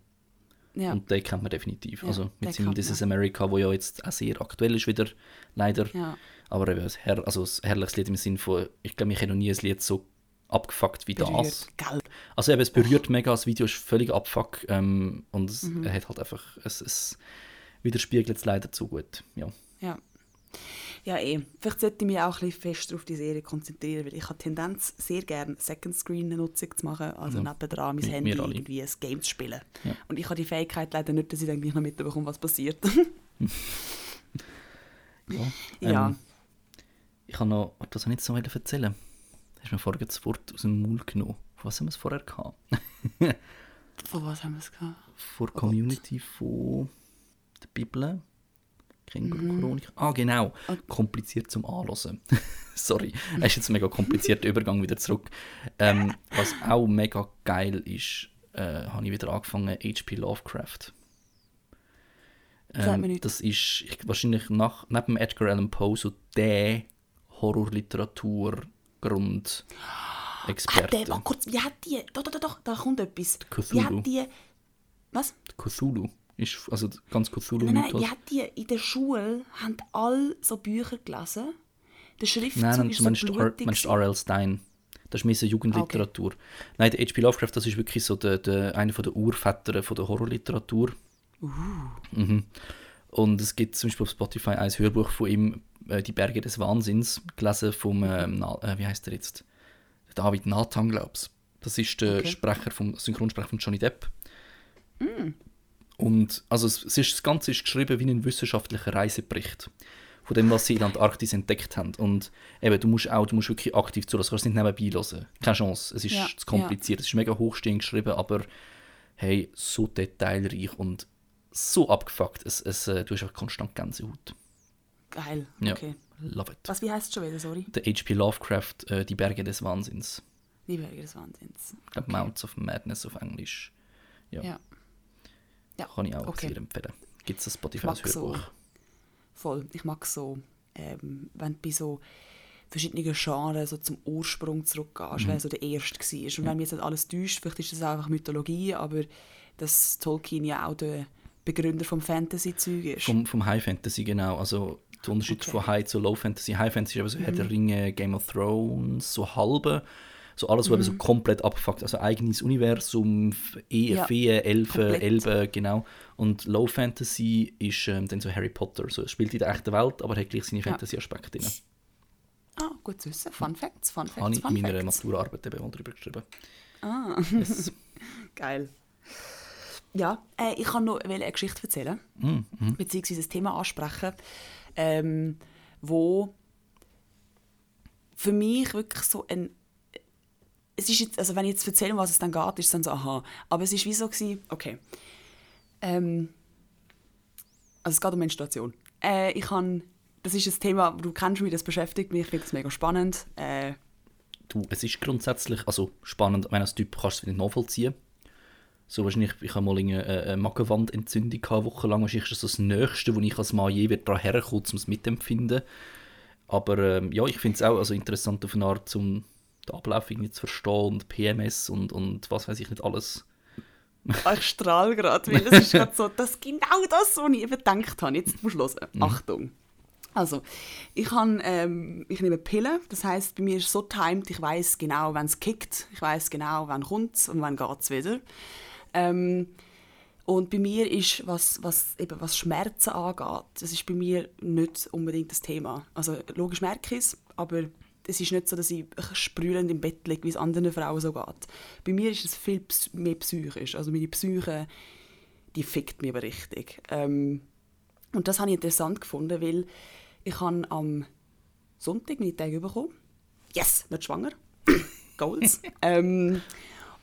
Ja, Und den kennt man definitiv. Ja, also mit seinem This is. America, wo ja jetzt auch sehr aktuell ist wieder, leider. ja. Aber eben ein, Herr, also ein herrliches Lied im Sinn von, ich glaube, ich habe noch nie ein Lied so abgefuckt wie das. Berührt. Gell. Also eben, es berührt mega, das Video ist völlig abfuck ähm, und es, Mhm. hat halt einfach, es, es widerspiegelt es leider zu gut. Ja. Ja. Ja, eh. Vielleicht sollte ich mich auch ein bisschen fester auf die Serie konzentrieren, weil ich habe Tendenz, sehr gerne Second Screen Nutzung zu machen, also Ja. nebendran mein Handy irgendwie ein Game zu spielen. Ja. Und ich habe die Fähigkeit leider nicht, dass ich dann gleich noch mitbekomme, was passiert. ja. ja. Ähm, ich habe noch, warte, was soll ich jetzt noch erzählen? Du hast mir vorher das Wort aus dem Mund genommen. Von was haben wir es vorher gehabt? Von was haben wir es gehabt? Vor Community von der Bibel. Känguru-Chronik. Ah, genau. Kompliziert zum Anhören. Sorry, es ist jetzt ein mega komplizierter Übergang wieder zurück. Ähm, was auch mega geil ist, äh, habe ich wieder angefangen, H.P. Lovecraft. Ähm, das ist ich, wahrscheinlich nach, neben Edgar Allan Poe so der Horrorliteratur-Grund-Experte. Ah, der, kurz, wie hat die, doch, doch, doch, da kommt etwas. Wie Cthulhu. hat die, was? Cthulhu. Ist also ganz Nein, Cthulhu-Mythos. nein, hat die, in der Schule haben alle so Bücher gelesen. Der Schriftzug Nein, nein, ist meinst, so R- blutig. meinst R.L. Stein. Das ist mehr so Jugendliteratur. Nein, der H.P. Lovecraft, das ist wirklich so der, der, einer der Urväter von der Horrorliteratur. Mhm. Und es gibt zum Beispiel auf Spotify ein Hörbuch von ihm, äh, Die Berge des Wahnsinns, gelesen vom, ähm, äh, wie heißt er jetzt? David Nathan, glaub's. Das ist der Okay. Sprecher vom, Synchronsprecher von Johnny Depp. Und also es, ist, das Ganze ist geschrieben wie ein wissenschaftlicher Reisebericht von dem, was sie in der Antarktis entdeckt haben. Und eben, du musst auch, du musst wirklich aktiv zu, du kannst nicht nebenbei hören. Keine Chance. Es ist Ja, zu kompliziert. Es ist mega hochstehend geschrieben, aber hey, so detailreich und so abgefuckt. Es, es, äh, du hast einfach konstant Gänsehaut. Geil, Ja. okay. Love it. Was, wie heißt es schon wieder, sorry? Der H.P. Lovecraft, äh, Die Berge des Wahnsinns. Die Berge des Wahnsinns. Glaube, Mounts of Madness auf Englisch. Ja, Ja. Ja, kann ich auch okay. sehr empfehlen. Gibt es ein Spotify als so. Hörbuch? Voll. Ich mag so, ähm, wenn du bei so verschiedenen Genres so zum Ursprung zurückgehst, wer so der erste war. Und wenn mir jetzt nicht alles täuscht, vielleicht ist das einfach Mythologie, aber dass Tolkien ja auch der Begründer vom Fantasy-Zeug ist. Vom, vom High Fantasy, genau. Also der Unterschied Okay. von High zu Low Fantasy. High Fantasy ist aber so Herr der Ringe, Game of Thrones, so halbe. So alles, was eben so komplett abfuckt. Also eigenes Universum, F- E, Ja, Feen, Elfen. Elben, genau. Und Low Fantasy ist ähm, dann so Harry Potter. So, es spielt in der echten Welt, aber hat gleich seine. Fantasy-Aspekte drin. ah, gut zu wissen. Fun Facts, Fun Habe Facts, ich Fun in meiner Facts. Maturarbeit eben mal drüber geschrieben. Ah, Yes. geil. Ja, äh, ich kann noch eine Geschichte erzählen, mm, mhm. beziehungsweise ein Thema ansprechen, ähm, wo für mich wirklich so ein es ist jetzt, also wenn ich jetzt erzähle, was es dann geht, ist es dann so, aha. Aber es ist wie so gewesen, okay. Ähm, also es geht um Menstruation. Äh, ich kann, das ist ein Thema, du kennst mich, das beschäftigt mich, ich finde es mega spannend. Äh, Du, es ist grundsätzlich also spannend, wenn als Typ kannst du es nicht nachvollziehen. So wahrscheinlich, ich habe mal eine, eine Magenwandentzündung gehabt, wochenlang. Wahrscheinlich ist das das Nächste, wo ich als Mann je daran herkomme, um es mitempfinden. Aber ähm, ja, ich finde es auch also interessant auf eine Art, um den Ablauf irgendwie zu verstehen und PMS und, und was weiß ich nicht alles. ich strahle gerade, weil das ist gerade so, das ist genau das, was ich eben gedacht habe. Jetzt musst du hören. Achtung. Also, ich, han, ähm, ich nehme Pillen, das heißt, bei mir ist es so timed, ich weiß genau, wann es kickt, ich weiß genau, wann kommt es und wann geht es wieder. Ähm, und bei mir ist, was, was, eben, was Schmerzen angeht, das ist bei mir nicht unbedingt das Thema. Also logisch merke ich es, aber es ist nicht so, dass ich sprühend im Bett liege, wie es anderen Frauen so geht. Bei mir ist es viel mehr psychisch. Also meine Psyche, die fickt mich aber richtig. Ähm, und das habe ich interessant gefunden, weil ich habe am Sonntag meine Tage bekommen. Yes, nicht schwanger. Goals. ähm,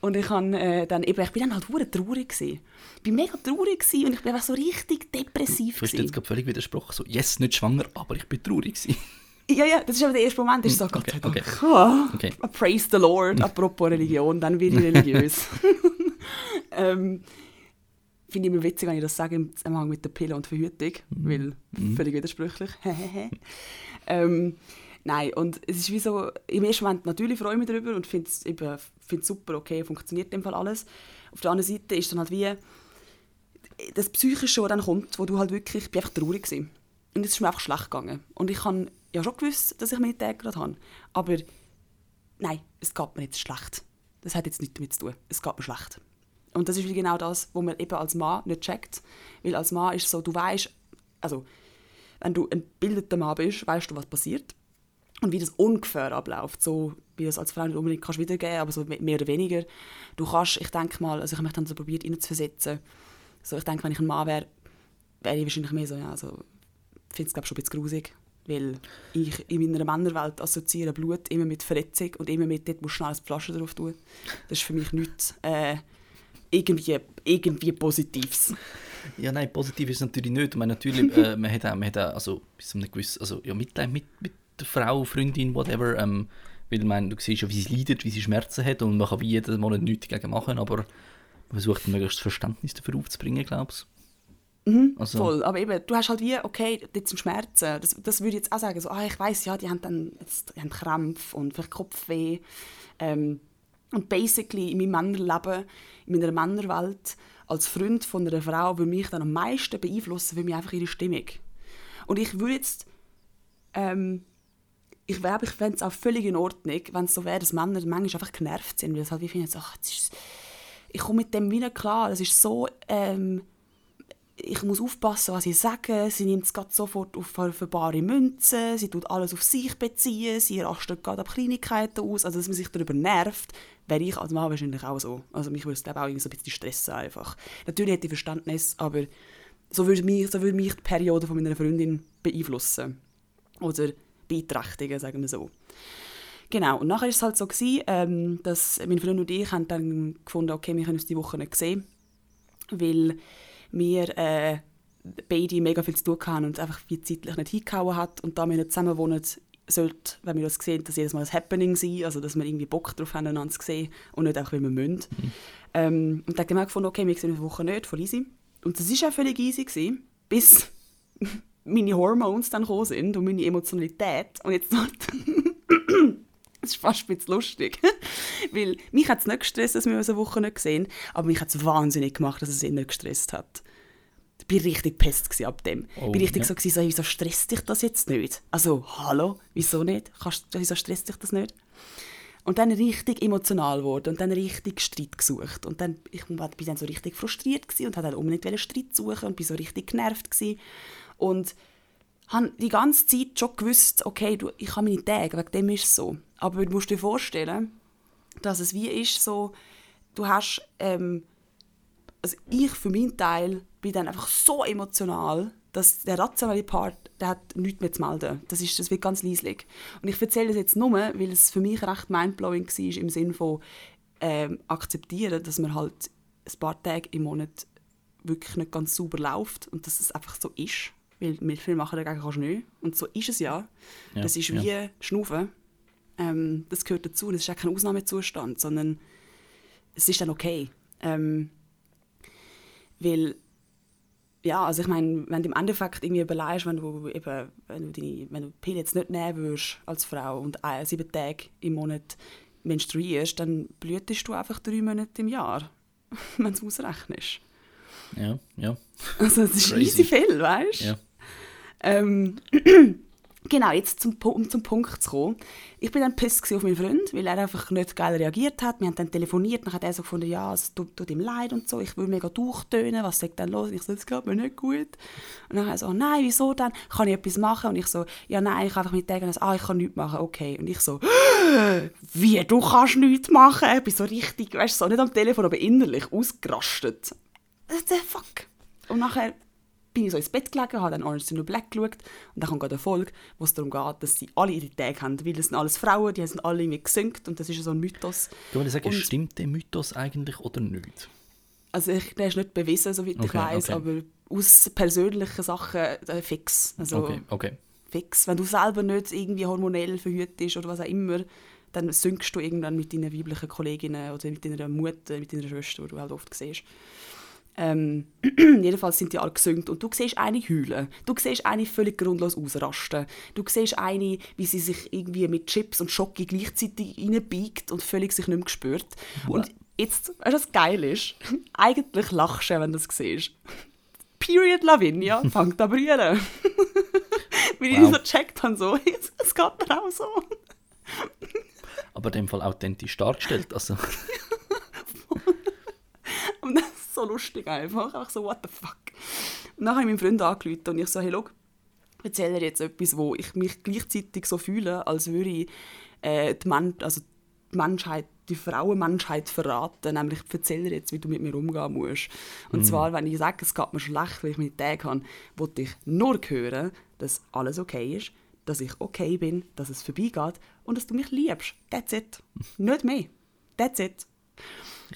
und ich, han, äh, dann, eben, ich bin dann halt hure traurig. Gewesen. Ich bin mega traurig gewesen und ich einfach so richtig depressiv. Du hast jetzt gerade völlig widersprochen. So, yes, nicht schwanger, aber ich bin traurig gewesen. Ja, ja, das ist aber der erste Moment, ist so, Gott okay, sei Dank. okay. Okay. Praise the Lord, apropos Religion, dann werde ich religiös. ähm, Finde ich immer witzig, wenn ich das sage im Zusammenhang mit der Pille und Verhütung, weil völlig widersprüchlich. ähm, nein, und es ist wie so, im ersten Moment natürlich freue ich mich darüber und finde es super, okay, funktioniert in dem Fall alles. Auf der anderen Seite ist dann halt wie das Psychische, was dann kommt, wo du halt wirklich, ich bin einfach traurig gewesen. Und es ist mir einfach schlecht gegangen. Und ich habe ja schon gewusst, dass ich meine Tage gerade habe. Aber nein, es geht mir jetzt schlecht. Das hat jetzt nichts damit zu tun. Es geht mir schlecht. Und das ist genau das, was man eben als Mann nicht checkt. Weil als Mann ist es so, du weißt, also wenn du ein bildeter Mann bist, weißt du, was passiert. Und wie das ungefähr abläuft, so wie das als Frau nicht unbedingt kannst wiedergeben, aber so mehr oder weniger. Du kannst, ich denke mal, also ich habe mich dann so probiert, reinzuversetzen. So, ich denke, wenn ich ein Mann wäre, wäre ich wahrscheinlich mehr so, ja, also, ich finde es schon ein bisschen grusig, weil ich in meiner Männerwelt assoziiere Blut immer mit Verletzung und immer mit, dort musst du schnell eine Flasche drauf tun. Das ist für mich nichts äh, irgendwie, irgendwie Positives. Ja, nein, positiv ist es natürlich nicht. Man, natürlich, äh, man hat auch, man hat auch also, bis zu einem gewissen, also, ja, Mitleid mit, mit der Frau, Freundin, whatever. Ähm, weil man, du siehst ja, wie sie leidet, wie sie Schmerzen hat und man kann wie jeden Monat nichts dagegen machen, aber man versucht möglichst Verständnis dafür aufzubringen, glaubst Also- Voll, aber eben, du hast halt wie, okay, jetzt sind Schmerzen. Das, das würde ich jetzt auch sagen, so, ah, ich weiß ja, die haben dann jetzt, die haben Krampf und vielleicht Kopfweh. Ähm, und basically in meinem Männerleben, in meiner Männerwelt, als Freund von einer Frau, würde mich dann am meisten beeinflussen, würde mich einfach ihre Stimmung. Und ich würde jetzt, ähm, ich glaube, ich fände es auch völlig in Ordnung, wenn es so wäre, dass Männer manchmal einfach genervt sind, weil es halt wie finden, ach, jetzt ist, ich komme mit dem wieder klar, es ist so, ähm, ich muss aufpassen, was ich sage. Sie nimmt es sofort auf für bare Münzen. Sie tut alles auf sich beziehen. Sie rastet gerade ab Kleinigkeiten aus. Also, dass man sich darüber nervt, wäre ich als Mann wahrscheinlich auch so. Also, mich würde es auch irgendwie so ein bisschen stressen einfach. Natürlich hätte ich Verständnis, aber so würde mich, so würde mich die Periode von meiner Freundin beeinflussen. Oder beeinträchtigen, sagen wir so. Genau, und nachher war es halt so, gewesen, ähm, dass mein Freund und ich haben dann gefunden, okay, wir können uns die Woche nicht sehen, weil wir äh, beide mega viel zu tun hatten und einfach wie zeitlich nicht hingehauen hat und da wir nicht zusammen wohnen, sollte, wenn wir das sehen, dass jedes Mal ein Happening sein, also dass wir irgendwie Bock drauf haben, einander zu sehen und nicht einfach, weil wir müssen. Mhm. Ähm, und dann haben wir gefunden, okay, wir sehen eine Woche nicht, voll easy. Und das war auch völlig easy, gewesen, bis meine Hormones dann gekommen sind und meine Emotionalität. Und jetzt Das ist fast ein bisschen lustig. Weil mich hat es nicht gestresst, dass wir uns eine Woche nicht sehen, aber mich hat es wahnsinnig gemacht, dass es ihn nicht gestresst hat. Ich war richtig pest ab dem. Ich oh, bin richtig ja. so, gewesen, so, wieso stresst dich das jetzt nicht? Also, hallo, wieso nicht? Kannst, wieso stresst dich das nicht? Und dann richtig emotional geworden und dann richtig Streit gesucht. Und dann, ich bin dann so richtig frustriert und wollte dann unbedingt Streit suchen und bin so richtig genervt gewesen. Und habe die ganze Zeit schon gewusst, okay, du, ich habe meine Tage, wegen dem ist es so. Aber du musst dir vorstellen, dass es wie ist so, du hast, ähm, also ich für meinen Teil bin dann einfach so emotional, dass der rationale Part, der hat nichts mehr zu melden. Das, ist, das wird ganz leislich. Und ich erzähle das jetzt nur, weil es für mich recht mindblowing war, im Sinne von ähm, akzeptieren, dass man halt ein paar Tage im Monat wirklich nicht ganz sauber läuft und dass es einfach so ist. Weil mit viel machen dagegen kannst du nicht. Und so ist es ja. ja das ist wie ja. Schnaufen. Ähm, das gehört dazu. Das ist auch kein Ausnahmezustand, sondern es ist dann okay. Ähm, weil, ja, also ich meine, wenn du im Endeffekt irgendwie überlegst, wenn du eben, wenn du deine, wenn du Pille jetzt nicht nehmen würdest als Frau und sieben Tage im Monat menstruierst, dann blühtest du einfach drei Monate im Jahr, wenn du es ausrechnest. Ja, ja. Also es ist easy viel, weißt du? Ja. Ähm, Genau, jetzt zum, um zum Punkt zu kommen. Ich bin dann pisst auf meinen Freund, weil er einfach nicht geil reagiert hat. Wir haben dann telefoniert, dann hat er so gefunden, ja, es tut, tut ihm leid und so, ich will mega durchtönen, was sagt dann los? Ich so, das geht mir nicht gut. Und dann hat er so, nein, wieso dann? Kann ich etwas machen? Und ich so, ja, nein, ich kann einfach mit sagen, ah, ich kann nichts machen, okay. Und ich so, wie, du kannst nichts machen? Ich bin so richtig, weißt du, so nicht am Telefon, aber innerlich ausgerastet. The fuck? Und nachher bin ich so ins Bett gelegen, habe dann Orange is the New Black geschaut und dann kommt gerade eine Folge, wo es darum geht, dass sie alle ihre Tage haben, weil es sind alles Frauen, die sind alle irgendwie gesüngt und das ist so ein Mythos. Du würdest sagen, und, stimmt der Mythos eigentlich oder nicht? Also ich, der ist nicht bewiesen, soweit okay, ich weiß, okay. aber aus persönlichen Sachen äh, fix. Also, okay, okay. Fix. Wenn du selber nicht irgendwie hormonell verhütet bist oder was auch immer, dann sünkst du irgendwann mit deinen weiblichen Kolleginnen oder mit deiner Mutter, mit deiner Schwester, die du halt oft siehst. Ähm, jedenfalls sind die alle gesüngt und du siehst eine heulen. Du siehst eine völlig grundlos ausrasten. Du siehst eine, wie sie sich irgendwie mit Chips und Schocke gleichzeitig reinbiegt und völlig sich nicht mehr spürt. Und jetzt, weißt du, was geil ist? Eigentlich lachst du, wenn du das siehst. Period Lavinia fängt an brüllen. Weil wow. ich so gecheckt habe, so, es geht mir auch so. Aber in dem Fall authentisch dargestellt, also... Und das ist so lustig einfach. Einfach so, what the fuck. Und dann habe ich meinen Freund angerufen und ich so, hey, schau, erzähle dir jetzt etwas, wo ich mich gleichzeitig so fühle, als würde ich äh, die, Men also die Menschheit, die Frauenmenschheit verraten. Nämlich, ich erzähle dir jetzt, wie du mit mir umgehen musst. Und mm. zwar, wenn ich sage, es geht mir schlecht, weil ich meine Tage habe, wollte ich nur hören, dass alles okay ist, dass ich okay bin, dass es vorbeigeht und dass du mich liebst. That's it. Nicht mehr. That's it.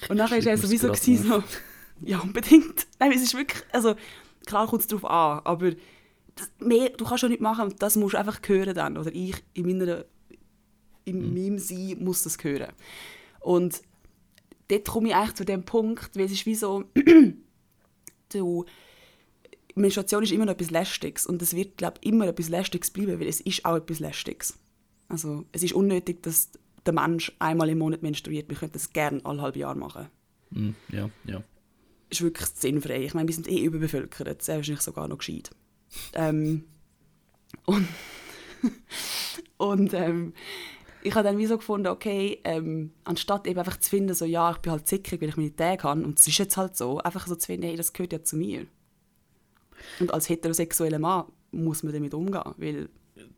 Und dann war er sowieso gewesen, so, ja, unbedingt. Nein, es ist wirklich, also klar kommt es darauf an, aber das, mehr, du kannst schon nicht machen, das musst du einfach hören dann. Oder ich in, meiner, in mhm. meinem Sein muss das hören. Und dort komme ich eigentlich zu dem Punkt, weil es ist wie so, du, Menstruation ist immer noch etwas Lästiges und es wird, glaube ich, immer etwas Lästiges bleiben, weil es ist auch etwas Lästiges. Also es ist unnötig, dass der Mensch einmal im Monat menstruiert. Wir könnten das gerne alle halbe Jahr machen. Mm, ja, ja. Ist wirklich sinnfrei. Ich meine, wir sind eh überbevölkert. Sehr wahrscheinlich sogar noch gescheit. ähm, und und ähm, ich habe dann wie so gefunden, okay, ähm, anstatt eben einfach zu finden, so, ja, ich bin halt zickig, weil ich meine Tage habe, und es ist jetzt halt so, einfach so zu finden, hey, das gehört ja zu mir. Und als heterosexueller Mann muss man damit umgehen, weil...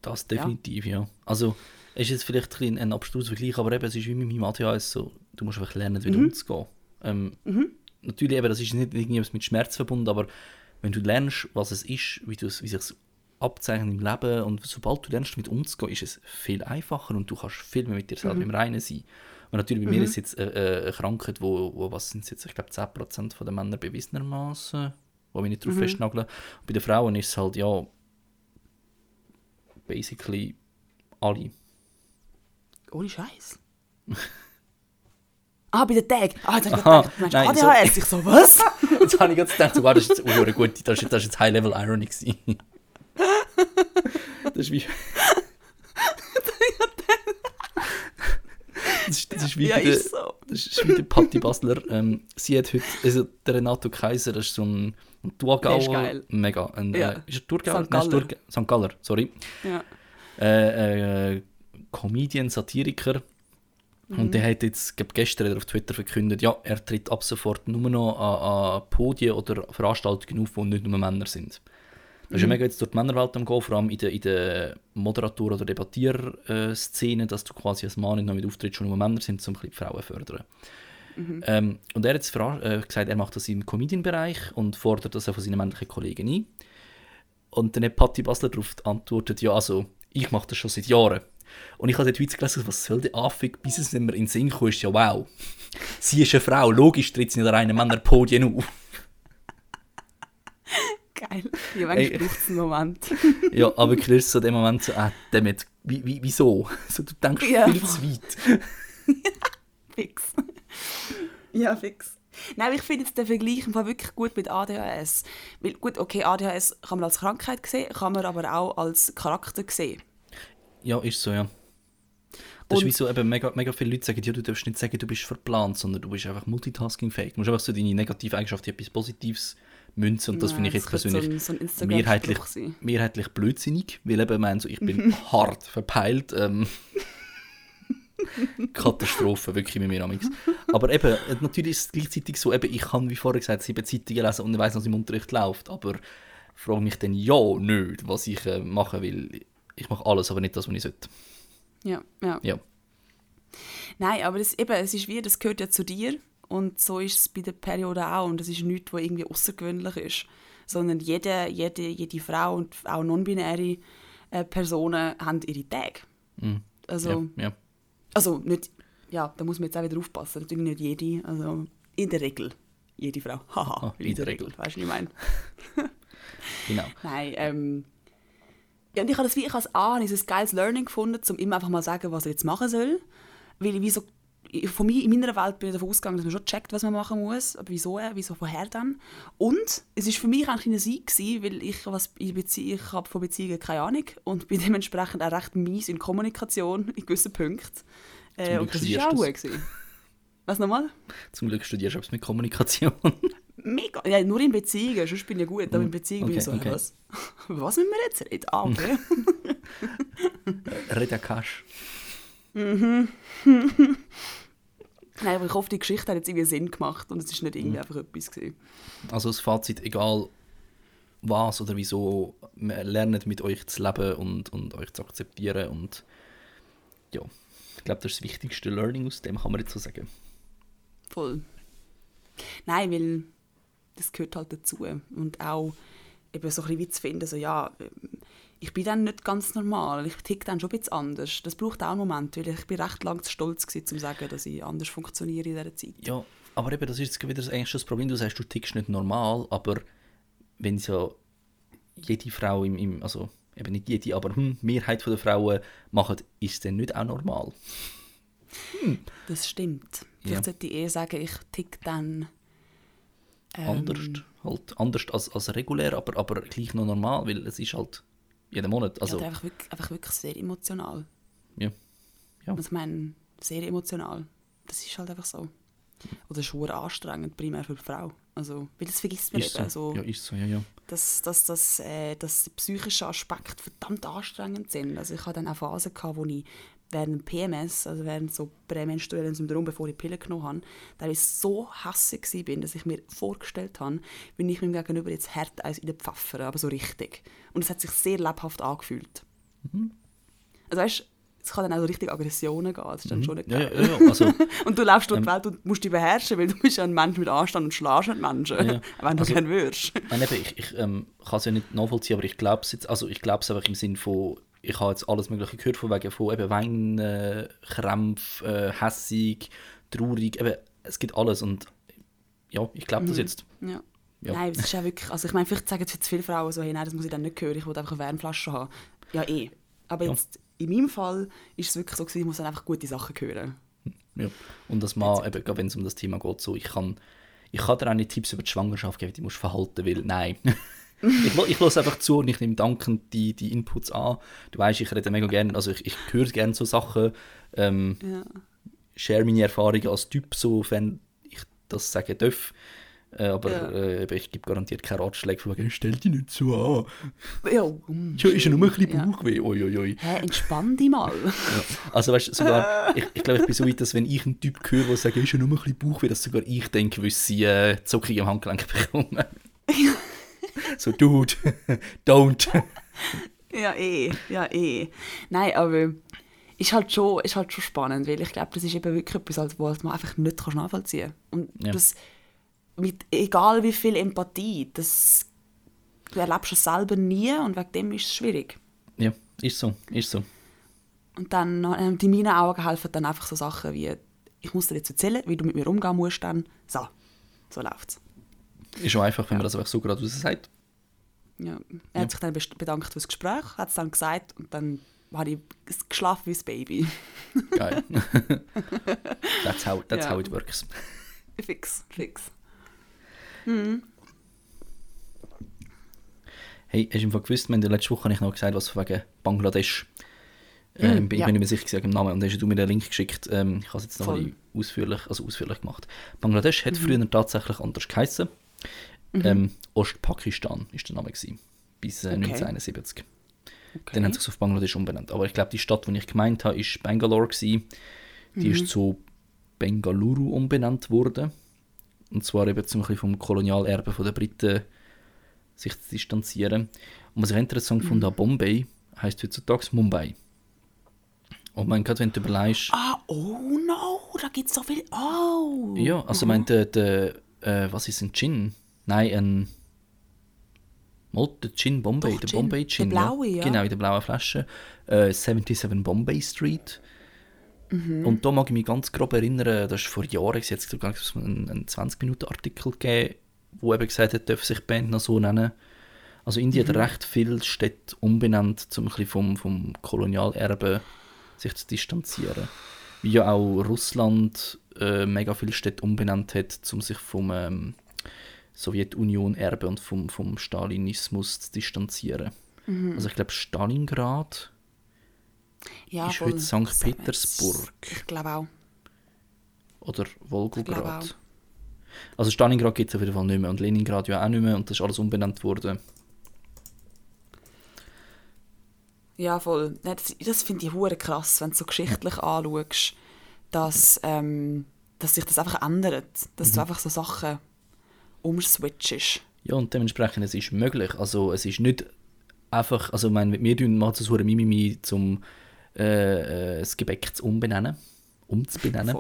Das definitiv, ja. ja. Also, ist jetzt vielleicht ein, ein abstruser Vergleich, aber eben, es ist wie mit meinem ADHS so, du musst einfach lernen, wieder mhm. umzugehen. Ähm, mhm. Natürlich eben, das ist nicht irgendwas mit Schmerz verbunden, aber wenn du lernst, was es ist, wie, wie sich es abzeichnet im Leben und sobald du lernst, damit umzugehen, ist es viel einfacher und du kannst viel mehr mit dir selber mhm. im Reinen sein. Und natürlich bei mir mhm. ist jetzt äh, äh, eine Krankheit, wo, wo was sind jetzt, ich glaube 10% der Männer bewiesenermaßen wo wir nicht drauf festnageln. Und bei den Frauen ist es halt, ja, basically alle. Ohne Scheiß. ah, bei den Tagen. Ah, jetzt habe ich gedacht, du meinst nein, so- ADHS. Ich so, was? Jetzt habe ich gerade gedacht, so, wow, das ist jetzt eine gute, das ist, das ist jetzt High-Level-Irony gewesen. Das ist wie... Das ist, das ist wie ja, der, ist so. das ist wie der Patti Basler. Ähm, sie hat heute, also der Renato Kaiser, das ist so ein, ein Thurgauer. Der ist geil. Mega. Ein, Ja. äh, ist er Thurgauer? St. Galler. St. Galler, sorry. Ja. Äh, äh, Comedian, Satiriker. Mhm. Und der hat jetzt, glaub, gestern er auf Twitter verkündet, ja, er tritt ab sofort nur noch an, an Podien oder Veranstaltungen auf, wo nicht nur Männer sind. Das ist ja mega jetzt durch die Männerwelt am Gehen, vor allem in der, in der Moderator- oder Debattierszene, dass du quasi als Mann nicht noch mit auftrittst, wo nur Männer sind, um ein die Frauen zu fördern. Ähm, und er hat jetzt äh, gesagt, er macht das im Comedian-Bereich und fordert das auch von seinen männlichen Kollegen ein. Und dann hat Patti Basler darauf geantwortet, ja, also, ich mache das schon seit Jahren. Und ich habe den Tweet gelesen, was soll der Affig, bis es nicht mehr in den Sinn kam, ist ja wow. Sie ist eine Frau, logisch tritt sie nicht an einem Männerpodien auf. Geil. Ja, manchmal braucht es einen Moment. Ja, aber wirklich ist so in dem Moment so, äh, damit, wie, wie, wieso? So, du denkst Ja, viel zu weit. Fix. ja, fix. Nein, ich finde jetzt den Vergleich im Fall wirklich gut mit ADHS. Weil, gut, okay, ADHS kann man als Krankheit sehen, kann man aber auch als Charakter sehen. Ja, ist so, ja. Das Und- ist wie so, eben mega, mega viele Leute sagen, ja, du darfst nicht sagen, du bist verplant, sondern du bist einfach multitaskingfähig. Du musst einfach so deine negative Eigenschaft in etwas Positives münzen und das Ja, finde ich jetzt persönlich so ein, so ein mehrheitlich, mehrheitlich blödsinnig, weil eben, ich meine, so, ich bin hart verpeilt. Ähm, Katastrophe, wirklich mit mir amix. Aber eben, natürlich ist es gleichzeitig so, eben, ich kann, wie vorher gesagt, sieben Zeitungen lesen und ich weiss, was im Unterricht läuft, aber frage mich dann ja nicht, was ich äh, machen will. Ich mache alles, aber nicht das, was ich sollte. Ja, ja. Ja. Nein, aber es, eben, es ist wie, das gehört ja zu dir und so ist es bei der Periode auch und das ist nichts, was irgendwie außergewöhnlich ist, sondern jede, jede, jede Frau und auch non-binäre äh, Personen haben ihre Tage. Mhm. Also, ja, ja. also nicht, ja, da muss man jetzt auch wieder aufpassen, natürlich nicht jede, also in der Regel jede Frau. Haha, Ah, in der Regel. Weißt du, was ich meine? Genau. Nein, ähm, ja, und ich habe das wie ich als A ich ein geiles Learning gefunden, um ihm einfach mal zu sagen, was er jetzt machen soll. Weil ich wie so, ich- von mir, in meiner Welt bin ich davon ausgegangen, dass man schon checkt, was man machen muss. Aber wieso, wieso woher dann? Und es ist für mich eigentlich ein Sieg gewesen, weil ich, was, ich, Bezie ich habe von Beziehungen keine Ahnung und bin dementsprechend auch recht mies in Kommunikation in gewissen Punkten. Äh, und das studierst auch gut gewesen. Was nochmal? Zum Glück studierst du etwas mit Kommunikation. Mega. Ja, nur in Beziehungen, sonst bin ich ja gut, aber in Beziehungen bin ich so, Okay, okay. was? Was müssen wir jetzt reden? Ah, okay. Reda Cash. Nein, aber ich hoffe, die Geschichte hat jetzt irgendwie Sinn gemacht und es ist nicht irgendwie einfach etwas gewesen. Also das Fazit, egal was oder wieso, lernen mit euch zu leben und, und euch zu akzeptieren und ja, ich glaube, das ist das wichtigste Learning aus dem, kann man jetzt so sagen. Voll. Nein, weil das gehört halt dazu. Und auch eben so ein bisschen wie zu finden, so ja, ich bin dann nicht ganz normal, ich tick dann schon ein bisschen anders. Das braucht auch einen Moment, weil ich bin recht lang zu stolz gewesen, um zu sagen, dass ich anders funktioniere in dieser Zeit. Ja, aber eben, das ist jetzt wieder eigentlich das Problem, du sagst, du tickst nicht normal, aber wenn ja jede Frau im, im also eben nicht jede, aber hm, die Mehrheit der Frauen machen, ist dann nicht auch normal? Das stimmt. Ja. Vielleicht sollte ich eher sagen, ich tick dann... ähm, anders, halt anders als, als regulär, aber, aber gleich noch normal, weil es ist halt jeden Monat, also ja, einfach, wirklich, einfach wirklich sehr emotional. ja. Ja. Also ich meine, sehr emotional. Das ist halt einfach so. Oder schon anstrengend, primär für die Frau. Also, weil das vergisst man Ist eben. so. Also, Ja, ist so, ja, ja. dass, dass, dass, äh, dass die psychischen Aspekte verdammt anstrengend sind. Also ich hatte dann auch Phasen, gehabt, wo ich während PMS, also während so prämenstruellen Syndrom, bevor ich Pillen genommen habe, da ich so hässlich war, dass ich mir vorgestellt habe, wenn ich meinem Gegenüber jetzt hart eins in den Pfeffere, aber so richtig. Und es hat sich sehr lebhaft angefühlt. Mhm. Also weißt es kann dann auch so richtig Aggressionen gehen, das ist dann schon nicht Mhm. Ja, geil. ja, ja, also, Und du läufst durch die Welt und musst dich beherrschen, weil du bist ja ein Mensch mit Anstand und schlägst nicht Menschen, wenn du Also- gerne würdest. nein, eben, ich, ich ähm, kann es ja nicht nachvollziehen, aber ich glaube es jetzt, also ich glaube es einfach im Sinn von, ich habe jetzt alles Mögliche gehört von wegen von eben Wein, äh, Krämpf, äh, hässig, traurig, eben, es gibt alles und ja, ich glaube das jetzt. Ja. Ja. Nein, es ist ja wirklich, also ich meine, vielleicht sagen jetzt viele Frauen so, hey, nein, das muss ich dann nicht hören, ich will einfach eine Wärmflasche haben. Ja, eh. Aber Ja. jetzt, in meinem Fall ist es wirklich so gewesen, ich muss dann einfach gute Sachen hören. Ja. Und das Mann, eben, wenn es um das Thema geht, so, ich kann, ich kann dir auch nicht Tipps über die Schwangerschaft geben, die musst du verhalten, weil, nein. Ich, ich höre einfach zu und ich nehme dankend die, die Inputs an. Du weißt, ich rede mega gerne, also ich, ich höre gerne so Sachen, ähm, Ja. share meine Erfahrungen als Typ, so, wenn ich das sagen darf. Äh, aber Ja. äh, ich gebe garantiert keine Ratschläge von wegen, stell dich nicht so an. Ja, Ja, ist ja nur ein bisschen Ja. Bauchweh. Ui, ui, ui. Hä, entspann dich mal. Also weißt du, sogar, ich, ich glaube, ich bin so weit, dass wenn ich einen Typ höre, der sagt, ist ja nur ein bisschen Bauchweh, dass sogar ich denke, weil sie äh, Zuckung im Handgelenk bekommen. so, Dude, don't. Ja, eh. Ja, eh. Nein, aber ist halt schon, ist halt schon spannend, weil ich glaube, das ist eben wirklich etwas, was man einfach nicht nachvollziehen kann. Und Ja. das, mit egal wie viel Empathie, das du erlebst es selber nie und wegen dem ist es schwierig. ja, ist so, ist so. Und dann, äh, in meinen Augen helfen dann einfach so Sachen wie, ich muss dir jetzt erzählen, wie du mit mir umgehen musst, dann so, so läuft's. Ist schon einfach, wenn man das einfach so gerade raus sagt. Ja. Er hat sich dann bedankt für das Gespräch, hat es dann gesagt und dann habe ich geschlafen wie ein Baby. Geil. that's how, that's Ja. how it works. fix, fix. Hey, hast du im Fall gewusst, in der letzten Woche habe ich noch gesagt, was von wegen Bangladesch. Ähm, bin ich ja. mir nicht mehr sicher gesagt im Namen. Und dann hast du mir den Link geschickt. Ähm, ich habe es jetzt noch Voll. ausführlich, also ausführlich gemacht. Bangladesch hat früher tatsächlich anders geheißen. Ähm, Ostpakistan ist der Name gewesen, bis äh, Okay. 1971. Okay. Dann haben sie sich auf Bangladesch umbenannt. Aber ich glaube, die Stadt, die ich gemeint habe, ist Bangalore gewesen. Die ist zu Bengaluru umbenannt worden. Und zwar eben zum vom Kolonialerbe der Briten sich zu distanzieren. Und was ich interessant Mhm. fand an Bombay, heisst heutzutage Mumbai. Und man gerade wenn du überlegst, Ah, oh no, da gibt es so viel. Oh! ja, also mein der, der äh, was ist ein Gin? Nein, ein Mal, der Gin Bombay, Doch, der Gin. Bombay Der Gin. blaue, ja. Genau, in der blauen Flasche. Äh, 77 Bombay Street. Mhm. Und da mag ich mich ganz grob erinnern, das ist vor Jahren, es hat sogar einen, einen 20-Minuten-Artikel gegeben, wo eben gesagt hat, darf sich die Band noch so nennen. Also Indien Mhm. hat recht viele Städte umbenannt, um ein bisschen vom, vom Kolonialerbe sich zu distanzieren. Wie ja auch Russland äh, mega viele Städte umbenannt hat, um sich vom ähm, Sowjetunion-Erbe und vom, vom Stalinismus zu distanzieren. Mhm. Also ich glaube Stalingrad ja, ist voll. heute St. Petersburg. Ich glaube auch. oder Volgograd. Also Stalingrad gibt es auf jeden Fall nicht mehr und Leningrad ja auch nicht mehr und das ist alles umbenannt worden. Ja, voll. Das, das finde ich hure krass, wenn du so geschichtlich anschaust, dass, ähm, dass sich das einfach ändert. Dass Mhm. du einfach so Sachen umswitchst. Ja, und dementsprechend, es ist möglich. Also es ist nicht einfach, also ich meine, wir tun es so Mimimi, um äh, äh, das Gebäck zu umbenennen, umzubenennen.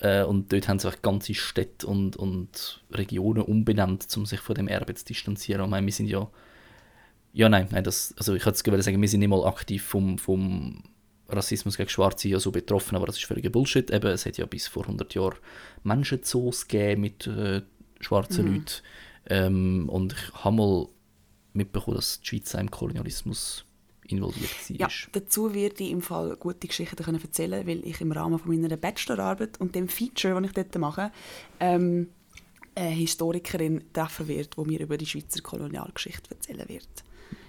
Äh, und dort haben sie auch ganze Städte und, und Regionen umbenannt, um sich von dem Erbe zu distanzieren. Ich meine, wir sind ja, ja nein, nein das, also ich hätte es sagen, wir sind nicht mal aktiv vom, vom Rassismus gegen Schwarze ja so betroffen, aber das ist völliger Bullshit. Eben, es hat ja bis vor 100 Jahren Menschenzoos gegeben mit äh, schwarzen Mhm. Leuten. Ähm, und ich habe mal mitbekommen, dass die Schweiz auch im Kolonialismus involviert war. Ja, dazu werde ich im Fall gute Geschichten können erzählen weil ich im Rahmen von meiner Bachelorarbeit und dem Feature, das ich dort mache, ähm, eine Historikerin treffen werde, die mir über die Schweizer Kolonialgeschichte erzählen wird.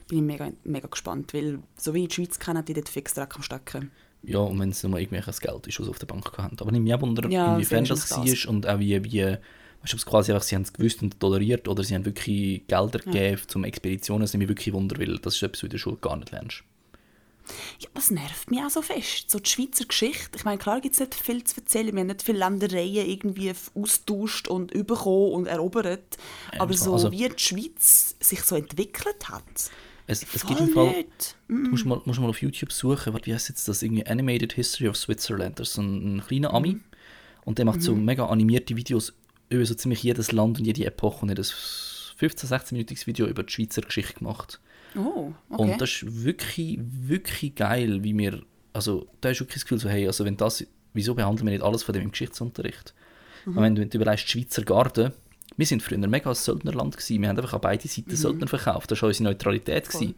Bin ich mega, mega gespannt, weil so wie ich die Schweiz kenne, die dort fix Dreck am Stecken. Ja, und wenn es nochmal irgendwelches Geld ist, was sie auf der Bank haben. Aber nicht mehr wunder, Ja, inwiefern das war und auch wie, wie weißt du, ob es quasi einfach, sie haben es gewusst und toleriert oder sie haben wirklich Gelder gegeben, um Expeditionen, das nimmt mich wirklich wunder, weil das ist etwas, was du in der Schule gar nicht lernst. Ja, das nervt mich auch so fest. So die Schweizer Geschichte. Ich meine, klar gibt es nicht viel zu erzählen. Wir haben nicht viele Ländereien irgendwie austauscht und bekommen und erobert. Aber so also- wie die Schweiz sich so entwickelt hat. Es, es gibt im Fall, nicht. du musst mal, musst mal auf YouTube suchen, wie heißt jetzt das, irgendwie Animated History of Switzerland, das ist ein, ein kleiner Ami und der macht so mega animierte Videos über so ziemlich jedes Land und jede Epoche und hat ein 15, 16-minütiges Video über die Schweizer Geschichte gemacht. Oh, okay. Und das ist wirklich, wirklich geil, wie wir, also da hast du wirklich das Gefühl so, hey, also wenn das, wieso behandeln wir nicht alles von dem im Geschichtsunterricht? Mhm. Und wenn du, wenn du überlegst, die Schweizer Garde wir sind früher mega ein Söldnerland gewesen. Wir haben einfach an beide Seiten Mhm. Söldner verkauft. Das war unsere Neutralität. Gewesen.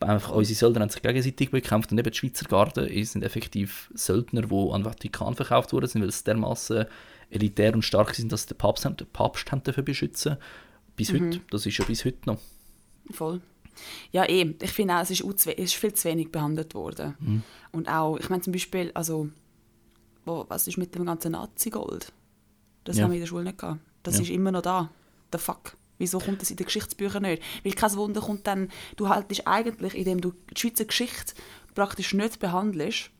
Einfach unsere Söldner haben sich gegenseitig bekämpft und eben die Schweizer Garde sind effektiv Söldner, die an den Vatikan verkauft wurden, sind, weil sie dermaßen elitär und stark sind, dass den Papst, den Papst haben dafür beschützen. Bis Mhm. heute. Das ist ja bis heute noch. Voll. Ja, eh. Ich finde auch, es ist, ist viel zu wenig behandelt worden. Mhm. Und auch, ich meine zum Beispiel, also, wo, was ist mit dem ganzen Nazi-Gold? Das Ja. haben wir in der Schule nicht gehabt. Das Ja. ist immer noch da. The fuck? Wieso kommt das in den Geschichtsbüchern nicht? Weil kein Wunder kommt dann, du haltest eigentlich, indem du die Schweizer Geschichte praktisch nicht behandelst,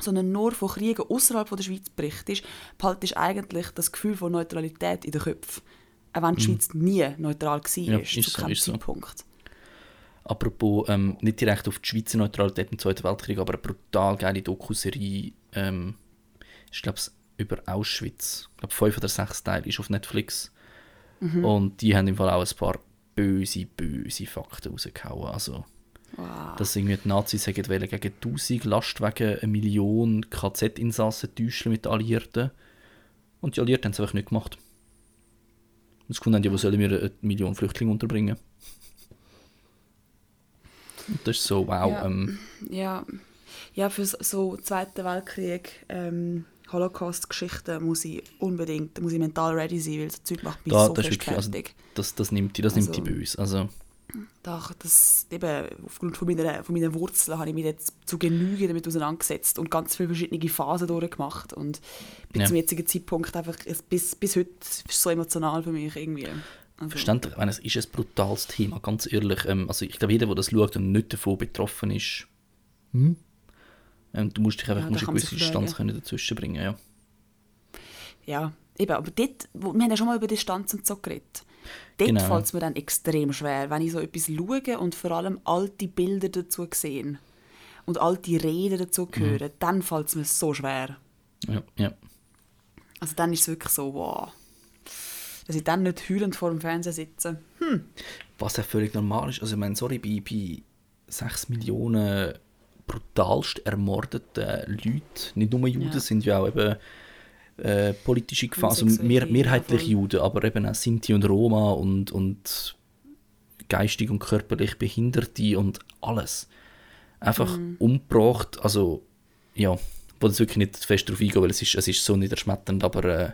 sondern nur von Kriegen außerhalb der Schweiz berichtest, behaltest eigentlich das Gefühl von Neutralität in den Köpfen. Auch wenn die Schweiz nie neutral war, Mhm. Ja, ist, ist zu so, keinem so. Apropos, ähm, nicht direkt auf die Schweizer Neutralität im Zweiten Weltkrieg, aber eine brutal geile Dokuserie, ähm, ich glaube, über Auschwitz. Ich glaube, fünf oder sechs Teile ist auf Netflix. Und die haben im Fall auch ein paar böse, böse Fakten rausgehauen. Also, Wow. dass irgendwie die Nazis gegen 1000 Lastwagen eine Million KZ-Insassen täuschen mit den Alliierten. Und die Alliierten haben es einfach nicht gemacht. Und das haben die, wo sollen wir eine Million Flüchtlinge unterbringen? Und das ist so, wow. Ja. Ähm, Ja, ja für so- Zweiten Weltkrieg, ähm, Holocaust-Geschichten muss ich unbedingt, muss ich mental ready sein, weil das Zeug macht mich da, so das, wirklich, also, fertig. das, das nimmt die, das nimmt die Also- böse. Also, Da, das, eben, aufgrund von meiner, von meinen Wurzeln habe ich mich jetzt zu Genüge damit auseinandergesetzt und ganz viele verschiedene Phasen durchgemacht und bis Ja. zum jetzigen Zeitpunkt einfach, bis, bis heute ist es so emotional für mich irgendwie. Also, verständlich, ich meine, es ist ein brutales Thema, ganz ehrlich. Ähm, also ich glaube, jeder, der das schaut und nicht davon betroffen ist, ähm, du musst dich einfach Ja, musst eine gewisse Distanz können dazwischen bringen. Ja. Ja, eben, aber dort, wo, wir haben ja schon mal über Distanz und so geredet. Dort Genau. fällt es mir dann extrem schwer, wenn ich so etwas schaue und vor allem alte Bilder dazu sehe und alte Reden dazu Mhm. höre, dann fällt es mir so schwer. Ja, ja. Also dann ist es wirklich so, wow. Dass ich dann nicht heulend vor dem Fernseher sitze. Was ja völlig normal ist. Also ich meine, sorry, bei, bei 6 Millionen brutalst ermordeten Leuten, nicht nur Juden, Ja. sind ja auch eben äh, politische Gefahren, also mehr, ja, mehrheitlich. Juden, aber eben auch Sinti und Roma und, und geistig und körperlich Behinderte und alles. Einfach Mhm. umgebracht, also ja, ich will jetzt wirklich nicht fest darauf eingehen, weil es ist, es ist so niederschmetternd, aber äh,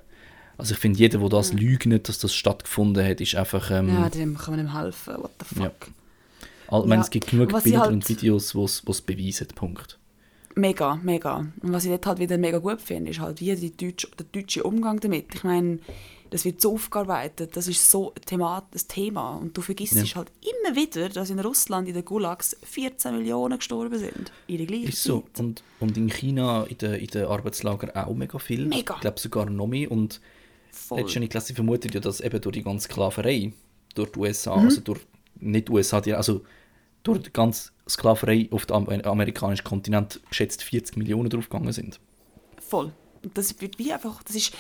also ich finde, jeder, der das leugnet, dass das stattgefunden hat, ist einfach... Ähm, Ja, dem kann man ihm helfen. What the Ja. fuck. All, ich meine, Ja, es gibt genug Bilder halt- und Videos, wo es beweisen, Punkt. Mega, mega. Und was ich dort halt wieder mega gut finde, ist halt wie die Deutsch, der deutsche Umgang damit. Ich meine, das wird so aufgearbeitet, das ist so ein Thema. Ein Thema. Und du vergisst Ja. halt immer wieder, dass in Russland, in den Gulags, 14 Millionen gestorben sind. In der gleichen Ist so. Zeit. Und, und in China, in den in Arbeitslagern auch mega viel. Mega. Ich glaube sogar noch mehr. Und Voll. letztendlich sie vermutet ja, dass eben durch die ganze Sklaverei, durch die USA, Mhm. also durch, nicht die USA, die, also durch die ganze Sklaverei auf dem am- amerikanischen Kontinent geschätzt 40 Millionen draufgegangen sind. Voll. Und das wird wie einfach, das ist,